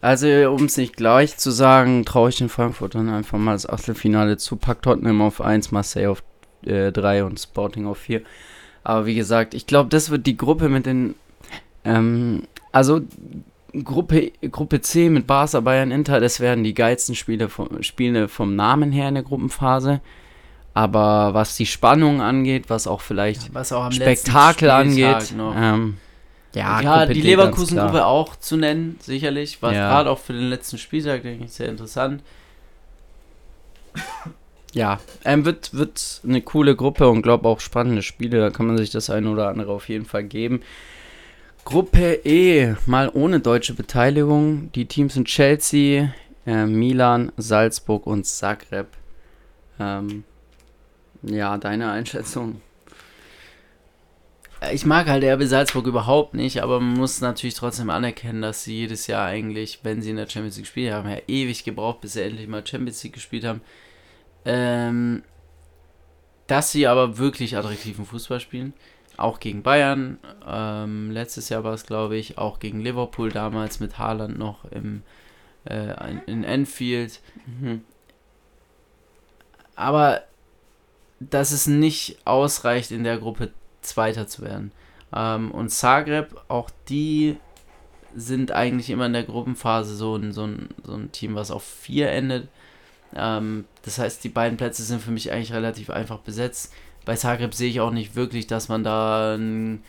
Also, um es nicht gleich zu sagen, traue ich den Frankfurtern einfach mal das Achtelfinale zu. Packt Tottenham auf 1, Marseille auf 3 und Sporting auf 4. Aber wie gesagt, ich glaube, das wird die Gruppe mit den. Ähm, also, Gruppe, Gruppe C mit Barca, Bayern, Inter, das werden die geilsten Spiele vom, Spiele vom Namen her in der Gruppenphase. Aber was die Spannung angeht, was auch vielleicht Was auch am Spektakel angeht, ähm, ja, Ja, die. Leverkusen-Gruppe auch zu nennen, sicherlich. War Ja. gerade auch für den letzten Spieltag, denke ich, sehr interessant. Ja, ähm, wird, wird eine coole Gruppe und glaube auch spannende Spiele. Da kann man sich das eine oder andere auf jeden Fall geben. Gruppe E, mal ohne deutsche Beteiligung. Die Teams sind Chelsea, äh, Milan, Salzburg und Zagreb. Ähm, ja, deine Einschätzung. Ich mag halt RB Salzburg überhaupt nicht, aber man muss natürlich trotzdem anerkennen, dass sie jedes Jahr eigentlich, wenn sie in der Champions League gespielt haben, ja ewig gebraucht, bis sie endlich mal Champions League gespielt haben. Ähm, dass sie aber wirklich attraktiven Fußball spielen. Auch gegen Bayern. Ähm, letztes Jahr war es, glaube ich, auch gegen Liverpool damals mit Haaland noch im, äh, in Enfield. Mhm. Aber dass es nicht ausreicht, in der Gruppe Zweiter zu werden. Ähm, und Zagreb, auch die sind eigentlich immer in der Gruppenphase so ein, so ein, so ein Team, was auf vier endet. Ähm, das heißt, die beiden Plätze sind für mich eigentlich relativ einfach besetzt. Bei Zagreb sehe ich auch nicht wirklich, dass man da ein,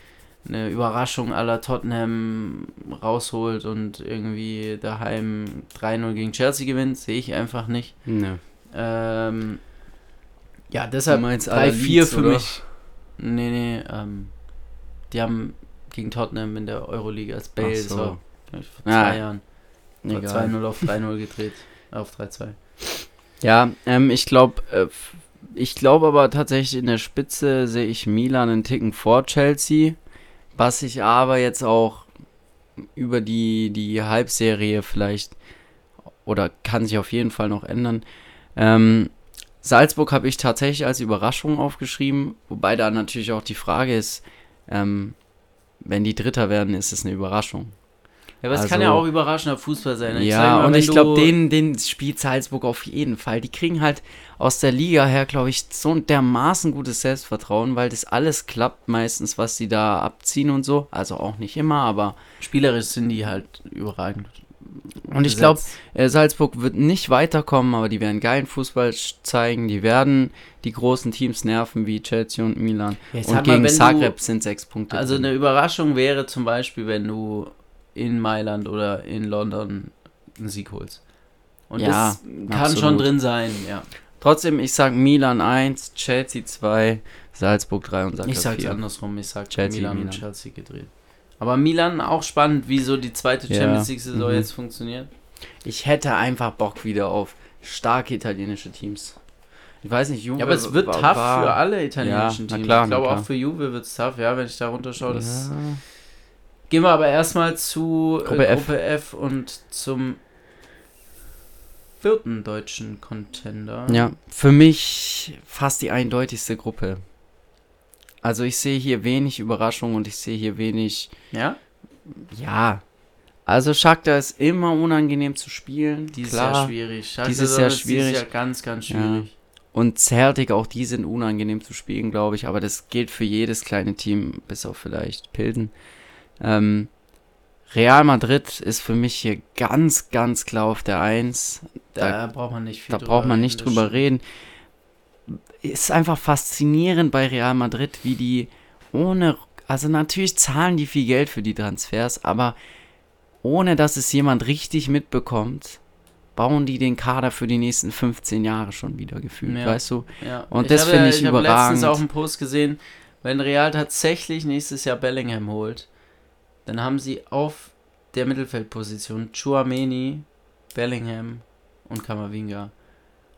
eine Überraschung aller Tottenham rausholt und irgendwie daheim 3-0 gegen Chelsea gewinnt. Sehe ich einfach nicht. Ne. Ähm, ja, deshalb meinst 3-4 für oder? mich. Nee, nee, ähm, die haben gegen Tottenham in der Euroleague als Bale, so. vor Ja, zwei Jahren, Vor Egal. 2-0 auf 3-0 gedreht, auf 3-2. Ja, ähm, ich glaube, äh, ich glaube aber tatsächlich in der Spitze sehe ich Milan einen Ticken vor Chelsea, was sich aber jetzt auch über die, die Halbserie vielleicht oder kann sich auf jeden Fall noch ändern. Ähm, Salzburg habe ich tatsächlich als Überraschung aufgeschrieben, wobei da natürlich auch die Frage ist, ähm, wenn die Dritter werden, ist es eine Überraschung. Ja, aber es Also- kann ja auch überraschender Fußball sein. Ich ja, mal, und ich glaube, den, den spielt Salzburg auf jeden Fall. Die kriegen halt aus der Liga her, glaube ich, so ein dermaßen gutes Selbstvertrauen, weil das alles klappt meistens, was sie da abziehen und so. Also auch nicht immer, aber. Spielerisch sind die halt überragend. Und ich glaube, äh, Salzburg wird nicht weiterkommen, aber die werden geilen Fußball zeigen. Die werden die großen Teams nerven wie Chelsea und Milan. Ich und gegen wenn du- Zagreb sind sechs Punkte. Also drin. eine Überraschung wäre zum Beispiel, wenn du in Mailand oder in London einen Sieg holst. Und Ja, das kann absolut. schon drin sein, ja. Trotzdem, ich sag Milan 1, Chelsea 2, Salzburg 3 und Zagreb Ich sag's 4. andersrum, ich sag Chelsea, Milan, und Milan. Chelsea gedreht. Aber Milan auch spannend, wie so die zweite Ja, Champions League-Saison mhm. jetzt funktioniert. Ich hätte einfach Bock wieder auf starke italienische Teams. Ich weiß nicht, Juve Ja, aber es wird war- tough war- für alle italienischen Ja, Teams. klar, ich glaube auch für Juve wird es tough, ja, wenn ich da runterschaue. Das Ja. Gehen wir aber erstmal zu äh, Gruppe F. Gruppe F und zum vierten deutschen Contender. ja, für mich fast die eindeutigste Gruppe. Also ich sehe hier wenig Überraschung und ich sehe hier wenig, Ja? ja. Also Shakhtar ist immer unangenehm zu spielen, Dieses klar. Jahr schwierig. Dieses Saison Jahr ist schwierig. Dieses Jahr ganz, ganz schwierig. Und Celtic, auch die sind unangenehm zu spielen, glaube ich. Aber das gilt für jedes kleine Team, bis auf vielleicht Pilsen. Ähm, Real Madrid ist für mich hier ganz, ganz klar auf der Eins. Da, Da, braucht man nicht viel da drüber braucht man nicht drüber reden. Ist einfach faszinierend bei Real Madrid, wie die ohne, also natürlich zahlen die viel Geld für die Transfers, aber ohne dass es jemand richtig mitbekommt, bauen die den Kader für die nächsten 15 Jahre schon wieder gefühlt, Ja. weißt du? Ja. Und Ich das finde ja- ich Ich habe letztens überragend. auch einen Post gesehen, wenn Real tatsächlich nächstes Jahr Bellingham holt, dann haben sie auf der Mittelfeldposition Chouameni, Bellingham und Kamavinga.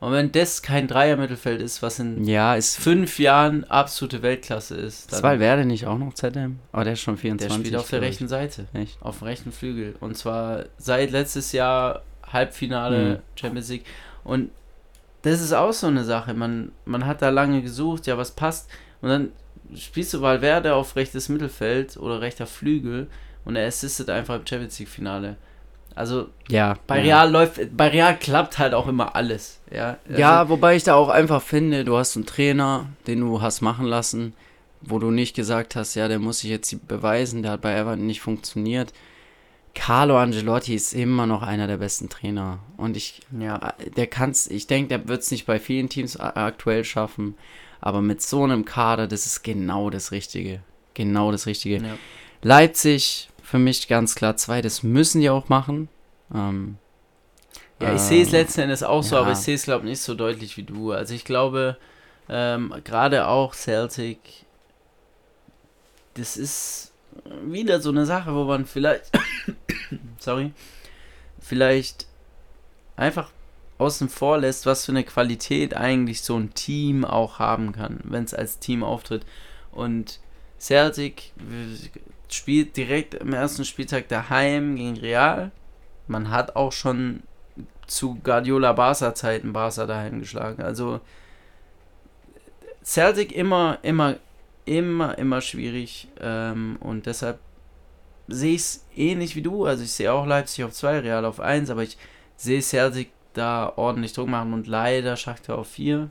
Und wenn das kein Dreier-Mittelfeld ist, was in Ja, ist fünf Jahren absolute Weltklasse ist, dann Valverde nicht auch noch ZM? Aber der ist schon der 24. spielt auf der rechten Seite, Echt? auf dem rechten Flügel. Und zwar seit letztes Jahr Halbfinale Mhm. Champions League. Und das ist auch so eine Sache. Man, man hat da lange gesucht, ja, was passt. Und dann spielst du Valverde auf rechtes Mittelfeld oder rechter Flügel und er assistet einfach im Champions League Finale. Also Ja. bei ja. Real läuft, bei Real klappt halt auch immer alles. Ja, also, Ja, wobei ich da auch einfach finde, du hast einen Trainer, den du hast machen lassen, wo du nicht gesagt hast, ja, der muss sich jetzt beweisen, der hat bei Everton nicht funktioniert. Carlo Angelotti ist immer noch einer der besten Trainer. Und ich, ja. der kann's, ich denke, der wird es nicht bei vielen Teams aktuell schaffen. Aber mit so einem Kader, das ist genau das Richtige. Genau das Richtige. ja. Leipzig, für mich ganz klar zwei, das müssen die auch machen. Ähm, Ja, ich sehe es letzten Endes auch so, ja. aber ich sehe es, glaube ich, nicht so deutlich wie du. Also ich glaube, ähm, gerade auch Celtic, das ist wieder so eine Sache, wo man vielleicht, sorry, vielleicht einfach außen vor lässt, was für eine Qualität eigentlich so ein Team auch haben kann, wenn es als Team auftritt. Und Celtic w- spielt direkt im ersten Spieltag daheim gegen Real. Man hat auch schon zu Guardiola Barca Zeiten Barca daheim geschlagen. Also Celtic immer, immer, immer, immer schwierig. Ähm, und deshalb sehe ich es ähnlich wie du. Also ich sehe auch Leipzig auf 2, Real auf 1, aber ich sehe Celtic da ordentlich Druck machen und leider Schachter auf 4.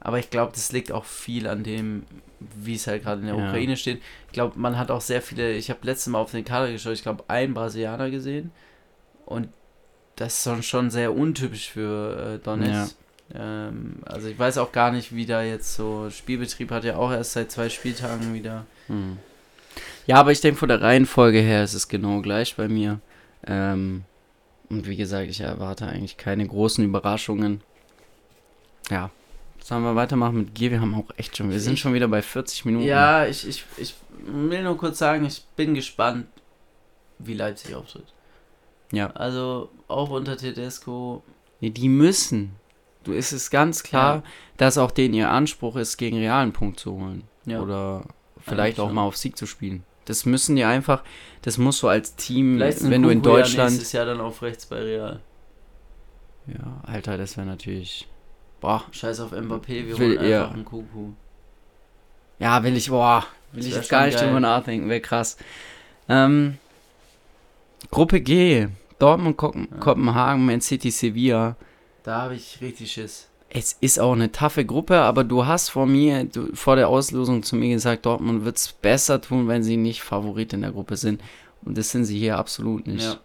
Aber ich glaube, das liegt auch viel an dem, wie es halt gerade in der Ja. Ukraine steht. Ich glaube, man hat auch sehr viele, ich habe letztes Mal auf den Kader geschaut, ich glaube, einen Brasilianer gesehen. Und das ist schon, schon sehr untypisch für äh, Donetsk. Ähm, also ich weiß auch gar nicht, wie da jetzt so, Spielbetrieb hat ja auch erst seit zwei Spieltagen wieder. Hm. Ja, aber ich denke, von der Reihenfolge her ist es genau gleich bei mir. Ähm, und wie gesagt, ich erwarte eigentlich keine großen Überraschungen. Ja. Sollen wir weitermachen mit G? Wir haben auch echt schon, wir sind schon wieder bei 40 Minuten. Ja, ich, ich, ich will nur kurz sagen, ich bin gespannt, wie Leipzig auftritt. Ja. Also auch unter Tedesco. Nee, die müssen. Du ist es ganz klar, Ja. dass auch denen ihr Anspruch ist, gegen Real einen Punkt zu holen. Ja. Oder vielleicht auch mal auf Sieg zu spielen. Das müssen die einfach, das musst du als Team, wenn du in Kuku ja Deutschland. nächstes Jahr dann auf rechts bei Real. Ja, Alter, das wäre natürlich. Boah. Scheiß auf Mbappé, wir Will holen einfach einen Kuku. Ja, will ich, boah, will ich jetzt gar nicht geil. drüber nachdenken, wäre krass. Ähm, Gruppe G, Dortmund, Kopen Ja. Kopenhagen, Man City, Sevilla. Da habe ich richtig Schiss. Es ist auch eine taffe Gruppe, aber du hast vor mir, du, vor der Auslosung zu mir gesagt, Dortmund wird es besser tun, wenn sie nicht Favorit in der Gruppe sind. Und das sind sie hier absolut nicht. Ja.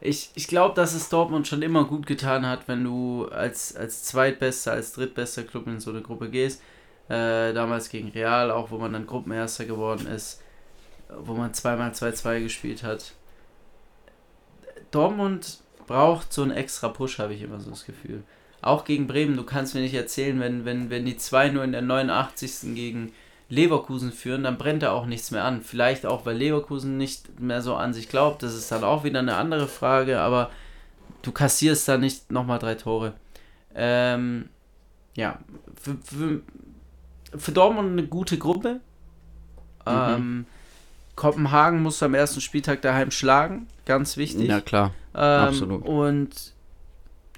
Ich, ich glaube, dass es Dortmund schon immer gut getan hat, wenn du als, als zweitbester, als drittbester Club in so eine Gruppe gehst. Äh, damals gegen Real, auch wo man dann Gruppenerster geworden ist, wo man zweimal 2-2 gespielt hat. Dortmund braucht so einen extra Push, habe ich immer so das Gefühl. Auch gegen Bremen, du kannst mir nicht erzählen, wenn, wenn, wenn die zwei nur in der 89. gegen Leverkusen führen, dann brennt da auch nichts mehr an. Vielleicht auch, weil Leverkusen nicht mehr so an sich glaubt. Das ist dann auch wieder eine andere Frage, aber du kassierst da nicht nochmal drei Tore. Ähm, ja, für, für, für Dortmund eine gute Gruppe. Ähm, Kopenhagen musst du am ersten Spieltag daheim schlagen, ganz wichtig. Ja, klar. Ähm, Absolut. Und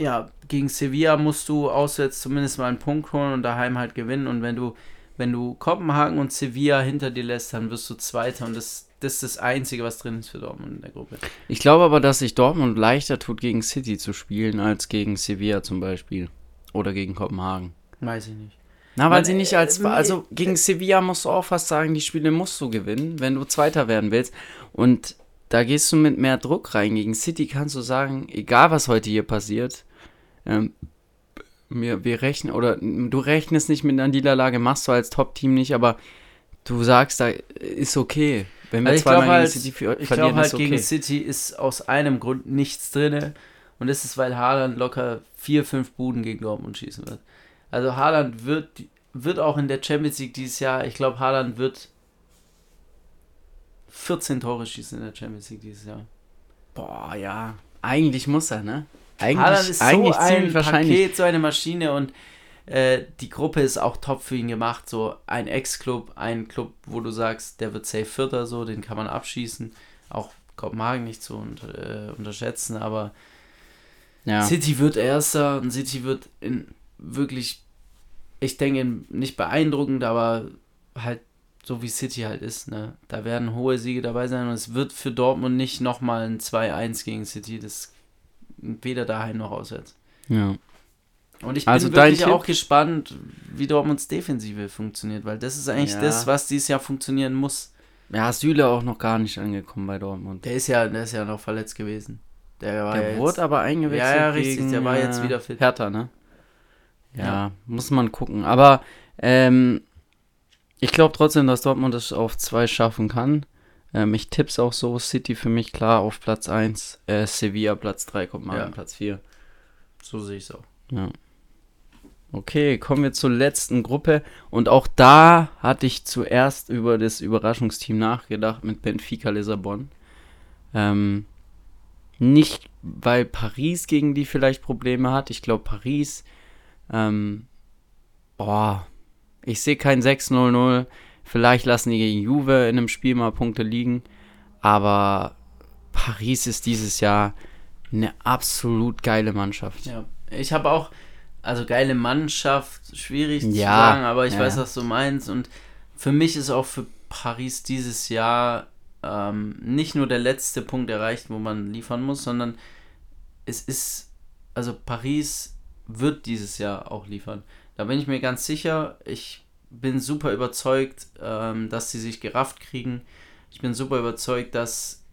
ja, gegen Sevilla musst du auswärts zumindest mal einen Punkt holen und daheim halt gewinnen. Und wenn du, wenn du Kopenhagen und Sevilla hinter dir lässt, dann wirst du Zweiter. Und das, das ist das Einzige, was drin ist für Dortmund in der Gruppe. Ich glaube aber, dass sich Dortmund leichter tut, gegen City zu spielen, als gegen Sevilla zum Beispiel. Oder gegen Kopenhagen. Weiß ich nicht. Na, weil Man, sie nicht äh, als. äh, Also gegen Sevilla musst du auch fast sagen, die Spiele musst du gewinnen, wenn du Zweiter werden willst. Und da gehst du mit mehr Druck rein. Gegen City kannst du sagen, egal was heute hier passiert, ähm, wir, wir rechnen, oder du rechnest nicht mit einer Niederlage, machst du als Top-Team nicht, aber du sagst, da ist okay. Wenn wir Also zweimal gegen halt, City ver- ich verlieren, glaube halt okay. gegen City ist aus einem Grund nichts drin. Und das ist, weil Haaland locker vier, fünf Buden gegen Dortmund schießen wird. Also Haaland wird, wird auch in der Champions League dieses Jahr, ich glaube Haaland wird 14 Tore schießen in der Champions League dieses Jahr. Boah, ja. Eigentlich muss er, ne? Eigentlich, Haaland ist eigentlich so ein. Paket, so eine Maschine und äh, die Gruppe ist auch top für ihn gemacht. So ein Ex-Club, ein Club, wo du sagst, der wird safe Vierter, so, den kann man abschießen. Auch Kopenhagen nicht zu unter, äh, unterschätzen, aber Ja. City wird Erster und City wird in wirklich, ich denke, nicht beeindruckend, aber halt so wie City halt ist. Ne? Da werden hohe Siege dabei sein und es wird für Dortmund nicht nochmal ein 2-1 gegen City. Das weder daheim noch auswärts. ja. Und ich Also bin dein wirklich auch gespannt, wie Dortmunds Defensive funktioniert, weil das ist eigentlich Ja. das, was dieses Jahr funktionieren muss. Ja, Süle auch noch gar nicht angekommen bei Dortmund. Der ist ja, der ist ja noch verletzt gewesen. Der war Der ja wurde jetzt, aber eingewechselt. Ja, ja, richtig, Gegen, der war jetzt äh, wieder fit. Hertha, ne? Ja, Ja. muss man gucken. Aber ähm, ich glaube trotzdem, dass Dortmund es auf zwei schaffen kann. Ähm, ich tipp's auch so. City für mich klar auf Platz 1. Äh, Sevilla Platz 3, kommt mal Ja. Platz 4. so sehe ich es auch. Ja. Okay, kommen wir zur letzten Gruppe. Und auch da hatte ich zuerst über das Überraschungsteam nachgedacht mit Benfica Lissabon. Ähm, nicht, weil Paris gegen die vielleicht Probleme hat. Ich glaube, Paris, ähm, boah, ich sehe kein 6-0-0. Vielleicht lassen die gegen Juve in einem Spiel mal Punkte liegen. Aber Paris ist dieses Jahr eine absolut geile Mannschaft. Ja, ich habe auch, also geile Mannschaft, schwierig zu Ja, sagen, aber ich ja, weiß, was du meinst. Und für mich ist auch für Paris dieses Jahr ähm, nicht nur der letzte Punkt erreicht, wo man liefern muss, sondern es ist, also Paris wird dieses Jahr auch liefern. Da bin ich mir ganz sicher. Ich bin super überzeugt, ähm, dass sie sich gerafft kriegen. Ich bin super überzeugt, dass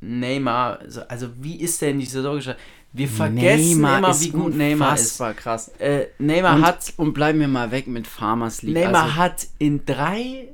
Neymar, also, wie ist der in die Saison gestartet? Wir vergessen Neymar immer, wie gut Neymar ist. krass. Äh, Neymar Und, hat und bleib mir mal weg mit Farmers League. Neymar also, hat in drei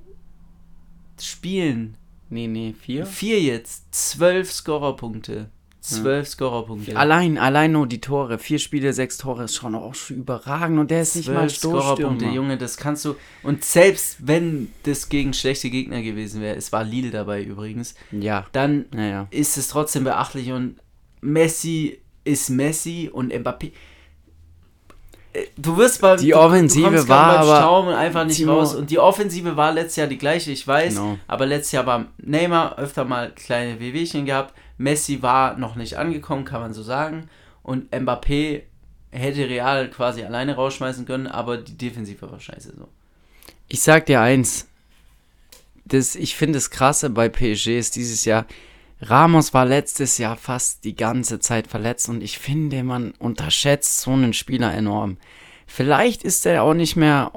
Spielen, Nee, nee, vier. vier jetzt, zwölf Scorerpunkte. Zwölf Scorerpunkte. Allein, allein nur die Tore. Vier Spiele, sechs Tore ist schon auch schon überragend. Und der ist nicht mal Scorerpunkte. Junge, das kannst du. Und selbst wenn das gegen schlechte Gegner gewesen wäre, es war Lille dabei übrigens, Ja, dann naja. ist es trotzdem beachtlich und Messi ist Messi und Mbappé. Äh, Du wirst bei Die Offensive war aber- Staunen einfach nicht Timo- raus und die Offensive war letztes Jahr die gleiche, ich weiß, Genau. aber letztes Jahr war Neymar öfter mal kleine Wehwehchen gehabt, Messi war noch nicht angekommen, kann man so sagen und Mbappé hätte Real quasi alleine rausschmeißen können, aber die Defensive war scheiße so. Ich sag dir eins. Das, ich finde das Krasse bei PSG ist dieses Jahr, Ramos war letztes Jahr fast die ganze Zeit verletzt und ich finde, man unterschätzt so einen Spieler enorm. Vielleicht ist er auch nicht mehr,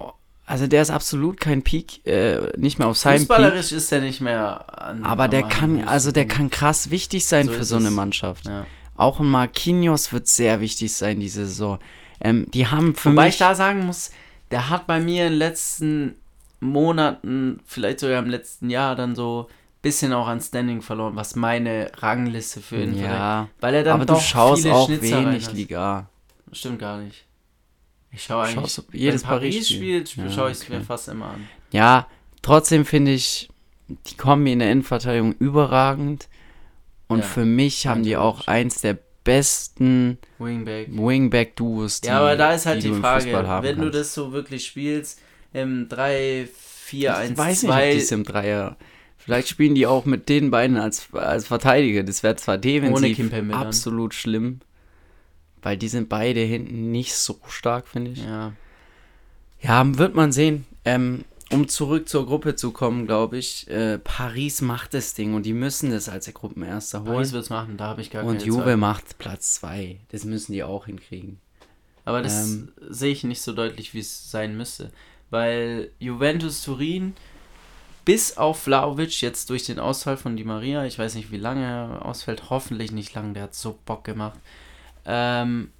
also der ist absolut kein Peak, äh, nicht mehr auf seinem Peak. Fußballerisch ist er nicht mehr an Aber der kann, höchsten also der kann krass wichtig sein So für so eine es. Mannschaft. ja. Auch ein Marquinhos wird sehr wichtig sein diese Saison. Ähm, die haben für Wobei mich ich da sagen muss, der hat bei mir in den letzten Monaten, vielleicht sogar im letzten Jahr, dann so ein bisschen auch an Standing verloren, was meine Rangliste für ihn ja, Weil er dann aber du doch schaust viele auch Schnitzereien wenig. Liga. Stimmt gar nicht. Ich schaue eigentlich, Schaust du jedes Paris Paris-Spiel? spielt, Ja, schaue ich es mir fast immer an. Ja, trotzdem finde ich die Kombi in der Innenverteidigung überragend. Und Ja, für mich haben die auch eins der besten Wingback. Wingback-Duos, die Ja, aber da ist halt die die Frage, wenn du kannst. das so wirklich spielst, im 3, 4, 1, ich weiß 2, nicht, ob die es im Dreier. Vielleicht spielen die auch mit den beiden als, als Verteidiger. Das wäre zwar defensiv absolut schlimm, weil die sind beide hinten nicht so stark, finde ich. ja. Ja, wird man sehen. Ähm, um zurück zur Gruppe zu kommen, glaube ich, äh, Paris macht das Ding und die müssen das als der Gruppenerster holen. Paris wird es machen, da habe ich gar und keine Juve Zweifel. macht Platz 2. Das müssen die auch hinkriegen. Aber das Ähm, sehe ich nicht so deutlich, wie es sein müsste. Weil Juventus Turin bis auf Vlaovic jetzt durch den Ausfall von Di Maria, ich weiß nicht, wie lange er ausfällt, hoffentlich nicht lang, der hat so Bock gemacht. Ähm,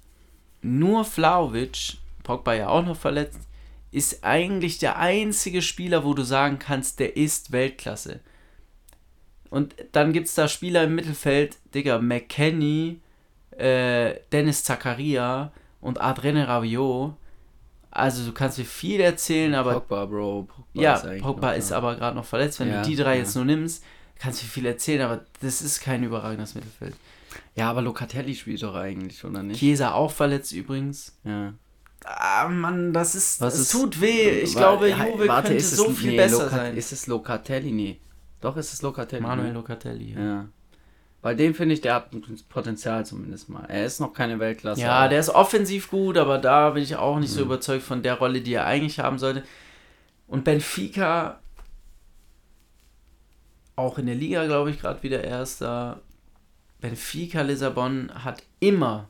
nur Vlaovic, Pogba ja auch noch verletzt, ist eigentlich der einzige Spieler, wo du sagen kannst, der ist Weltklasse. Und dann gibt es da Spieler im Mittelfeld, Digga, McKenny, äh, Dennis Zakaria und Adrene Rabiot. Also du kannst mir viel erzählen, aber Pogba, Bro. Pogba ja, ist Pogba noch ist aber gerade noch verletzt. Wenn Ja, du die drei ja. jetzt nur nimmst, kannst du viel erzählen, aber das ist kein überragendes Mittelfeld. Ja, aber Locatelli spielt doch eigentlich, oder nicht? Chiesa auch verletzt übrigens. Ja. Ah, Mann, das ist. Was es ist- tut weh. Ich glaube, Juve warte, könnte ist es- so viel nee, besser Loca- sein. Ist es Locatelli? Nee. Doch, ist es Locatelli. Manuel ne? Locatelli. Ja. Ja. Bei dem finde ich, der hat Potenzial zumindest mal. Er ist noch keine Weltklasse. Ja, der ist offensiv gut, aber da bin ich auch nicht so Mhm. überzeugt von der Rolle, die er eigentlich haben sollte. Und Benfica, auch in der Liga, glaube ich, gerade wieder Erster. Benfica Lissabon hat immer,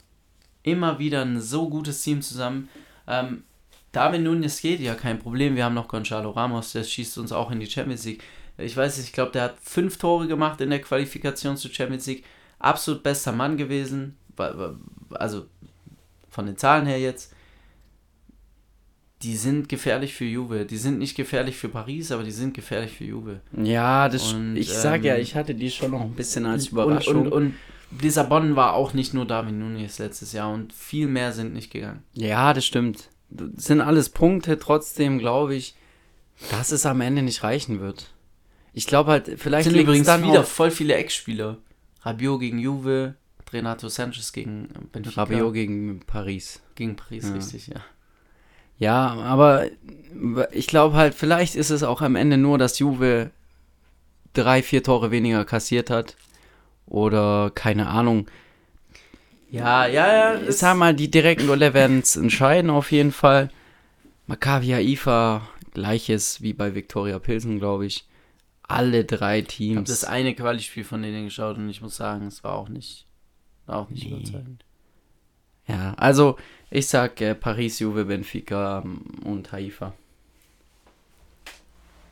immer wieder ein so gutes Team zusammen. Ähm, David Nunes geht ja kein Problem. Wir haben noch Gonzalo Ramos, der schießt uns auch in die Champions League. Ich weiß nicht, ich glaube, der hat fünf Tore gemacht in der Qualifikation zur Champions League. Absolut bester Mann gewesen. Also von den Zahlen her jetzt. Die sind gefährlich für Juve. Die sind nicht gefährlich für Paris, aber die sind gefährlich für Juve. Ja, das, Und, ich sag ja, ähm, ich hatte die schon noch ein bisschen als Überraschung. Und, und, und Lissabon war auch nicht nur David Nunes letztes Jahr und viel mehr sind nicht gegangen. ja, das stimmt. Das sind alles Punkte, trotzdem glaube ich, dass es am Ende nicht reichen wird. Ich glaube halt, vielleicht sind übrigens dann wieder voll viele Ex-Spieler. Rabiot gegen Juve, Renato Sanchez gegen Benfica. Rabiot gegen Paris. gegen Paris, Ja. richtig, ja. Ja, aber ich glaube halt, vielleicht ist es auch am Ende nur, dass Juve drei, vier Tore weniger kassiert hat. Oder keine Ahnung. Ja, ja, ja. Ich sag mal, die direkten Duelle werden es entscheiden auf jeden Fall. Maccabi Haifa, gleiches wie bei Viktoria Pilsen, glaube ich. Alle drei Ich habe Teams. das eine Quali-Spiel von denen geschaut und ich muss sagen, es war auch nicht, war auch nicht Nee. überzeugend. Ja, also ich sag äh, Paris, Juve, Benfica ähm, und Haifa.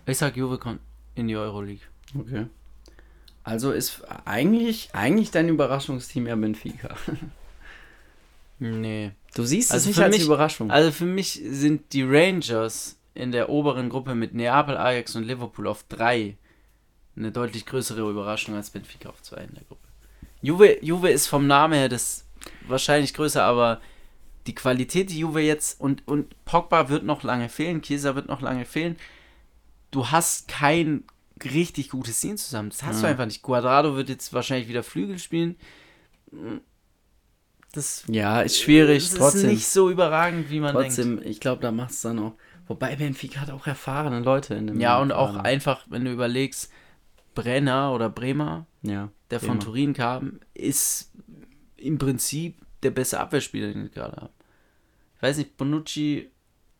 Ich sag, Juve kommt in die Euroleague. Okay. Also ist eigentlich, eigentlich dein Überraschungsteam ja Benfica. Nee. Du siehst Also es nicht für als mich- Überraschung. Also für mich sind die Rangers in der oberen Gruppe mit Neapel, Ajax und Liverpool auf drei eine deutlich größere Überraschung als Benfica auf zwei in der Gruppe. Juve, Juve ist vom Namen her das wahrscheinlich größer, aber die Qualität, die Juve jetzt und, und Pogba wird noch lange fehlen, Chiesa wird noch lange fehlen. Du hast kein richtig gutes Team zusammen. Das hast du Ja. einfach nicht. Guadrado wird jetzt wahrscheinlich wieder Flügel spielen. Das ja, ist schwierig. das trotzdem. ist nicht so überragend, wie man denkt. trotzdem, ich glaube, da macht es dann auch. Wobei Benfica hat auch erfahrene Leute in dem Ja, und auch Kader. einfach, wenn du überlegst, Brenner oder Bremer, Ja, der von Bremer. Turin kam, ist im Prinzip der beste Abwehrspieler, den wir gerade haben. Ich weiß nicht, Bonucci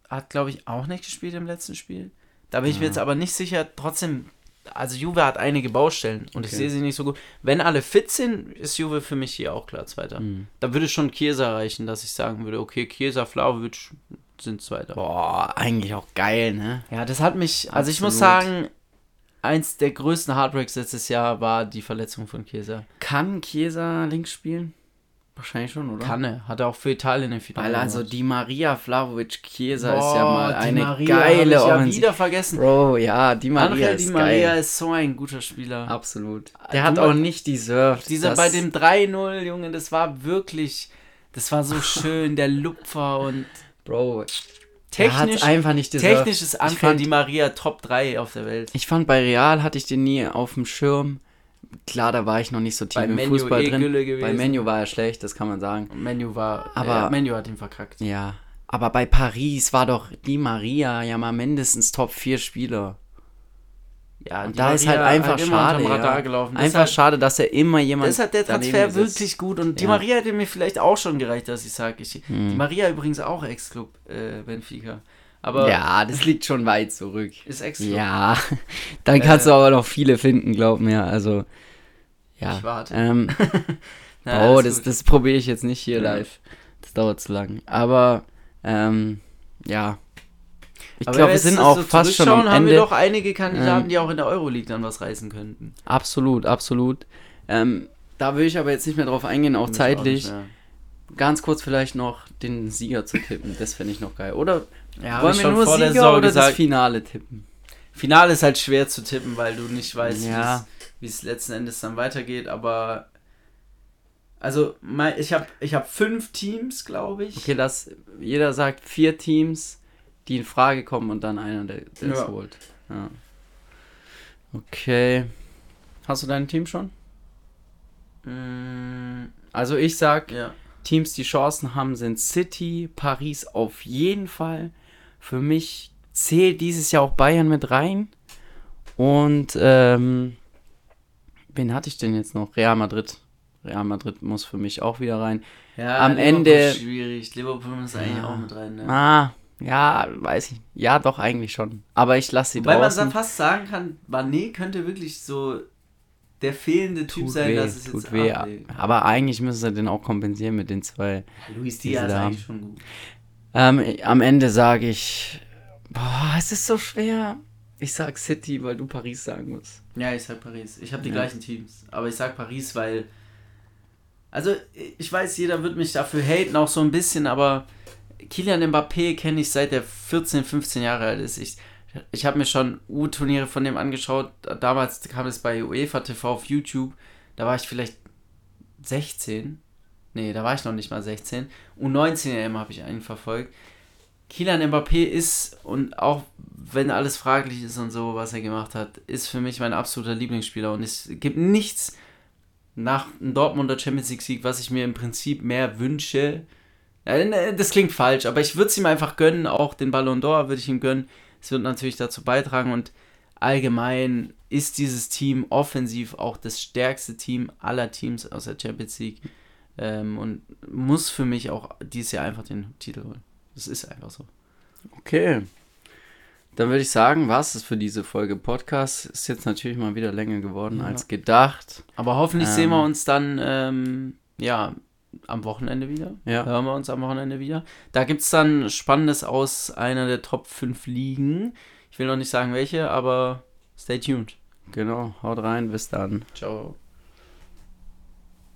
hat, glaube ich, auch nicht gespielt im letzten Spiel. Da bin ich mir Ja. jetzt aber nicht sicher. Trotzdem, also Juve hat einige Baustellen und ich Okay. sehe sie nicht so gut. Wenn alle fit sind, ist Juve für mich hier auch klar Zweiter. Mhm. Da würde schon Chiesa reichen, dass ich sagen würde, okay, Chiesa, Flavovic sind Zweiter. Boah, eigentlich auch geil, ne? Ja, das hat mich, also ich muss Absolut. sagen, eins der größten Heartbreaks letztes Jahr war die Verletzung von Chiesa. Kann Chiesa links spielen? Wahrscheinlich schon, oder? Kann er, hat er auch für Italien im Finale. Weil also die Maria Flavovic Chiesa ist ja mal eine Maria hab geile ich ja wieder vergessen. Bro, ja, die Maria Angel ist Di Maria geil. ist so ein guter Spieler. Absolut. Du Der hat mal- auch nicht deserved. Dieser bei dem 3-0, Junge, das war wirklich, das war so schön, der Lupfer und Bro, technisch, hat einfach nicht deserved. technisches ich Angel fand, Di Maria Top 3 auf der Welt. ich fand, bei Real hatte ich den nie auf dem Schirm. Klar, da war ich noch nicht so tief Bei im Menu Fußball eh drin. Gewesen. Bei Menu war er schlecht, das kann man sagen. Menu war, Aber- aber Menu hat ihn verkackt. Ja, aber bei Paris war doch die Maria ja mal mindestens Top 4 Spieler. Ja, Und da ist halt Maria einfach immer schade. Ja. gelaufen. Einfach Deshalb- schade, dass er immer jemand. Deshalb der daneben Transfer wirklich gut und Di Ja. Maria hätte mir vielleicht auch schon gereicht, dass ich sage, ich, Hm. Di Maria übrigens auch Ex-Club äh, Benfica. Aber Ja, das liegt schon weit zurück. ist Ex-Club. Ja, dann kannst Äh, du aber noch viele finden, glaub mir. Also, ja. Ich warte. Ähm, Na, oh, das, gut. das probiere ich jetzt nicht hier Ja. live. Das dauert zu lang. Aber, ähm, ja. Ich glaube, wir sind auch so fast schon am zurückschauen, haben wir Ende. doch einige Kandidaten, Ähm, die auch in der Euroleague dann was reißen könnten. Absolut, absolut. Ähm, da will ich aber jetzt nicht mehr drauf eingehen, auch zeitlich. auch Ganz kurz vielleicht noch den Sieger zu tippen. Das fände ich noch geil. Oder. Ja, wollen ich wir schon nur vor der Sieger Saison oder das gesagt. Finale tippen? Finale ist halt schwer zu tippen, weil du nicht weißt, Ja. wie es- letzten Endes dann weitergeht. Aber also mein, ich habe ich hab fünf Teams, glaube ich. Okay, das, jeder sagt vier Teams, die in Frage kommen und dann einer, der der es Ja. holt. Ja. Okay. Hast du dein Team schon? Mm, Also ich sag, ja. Teams, die Chancen haben, sind City, Paris auf jeden Fall. Für mich zählt dieses Jahr auch Bayern mit rein. Und ähm, wen hatte ich denn jetzt noch? Real Madrid. Real Madrid muss für mich auch wieder rein. Ja, Am Liverpool Ende- ist schwierig. Liverpool muss eigentlich Ja. auch mit rein. Ne? Ah, ja, weiß ich. Ja, doch, eigentlich schon. Aber ich lasse sie Weil man draußen. dann fast sagen kann, Mané könnte wirklich so der fehlende Typ tut sein, weh, dass es tut jetzt weh. ablegt. Aber eigentlich müssen sie den auch kompensieren mit den zwei. Luis Diaz ist eigentlich schon gut. Ähm, am Ende sage ich, boah, es ist so schwer. Ich sag City, weil du Paris sagen musst. Ja, ich sag Paris. Ich habe die Ja. gleichen Teams. Aber ich sag Paris, weil. Also, ich weiß, jeder wird mich dafür haten, auch so ein bisschen, aber Kilian Mbappé kenne ich seit der 14, 15 Jahre alt ist. Ich, ich habe mir schon U-Turniere von dem angeschaut. Damals kam es bei UEFA TV auf YouTube. Da war ich vielleicht 16. Nee, da war ich noch nicht mal 16. U19 EM habe ich einen verfolgt. Kylian Mbappé ist, und auch wenn alles fraglich ist und so, was er gemacht hat, ist für mich mein absoluter Lieblingsspieler. Und es gibt nichts nach einem Dortmunder Champions League Sieg, was ich mir im Prinzip mehr wünsche. Ja, ne, Das klingt falsch, aber ich würde es ihm einfach gönnen. Auch den Ballon d'Or würde ich ihm gönnen. Es wird natürlich dazu beitragen und allgemein ist dieses Team offensiv auch das stärkste Team aller Teams aus der Champions League ähm, und muss für mich auch dieses Jahr einfach den Titel holen. Das ist einfach so. Okay. Dann würde ich sagen, war es für diese Folge Podcast. Ist jetzt natürlich mal wieder länger geworden Ja. als gedacht. Aber hoffentlich Ähm. sehen wir uns dann, ähm, ja, am Wochenende wieder. Ja. Hören wir uns am Wochenende wieder. Da gibt es dann Spannendes aus einer der Top 5 Ligen. Ich will noch nicht sagen welche, aber stay tuned. Genau, haut rein, bis dann. Ciao.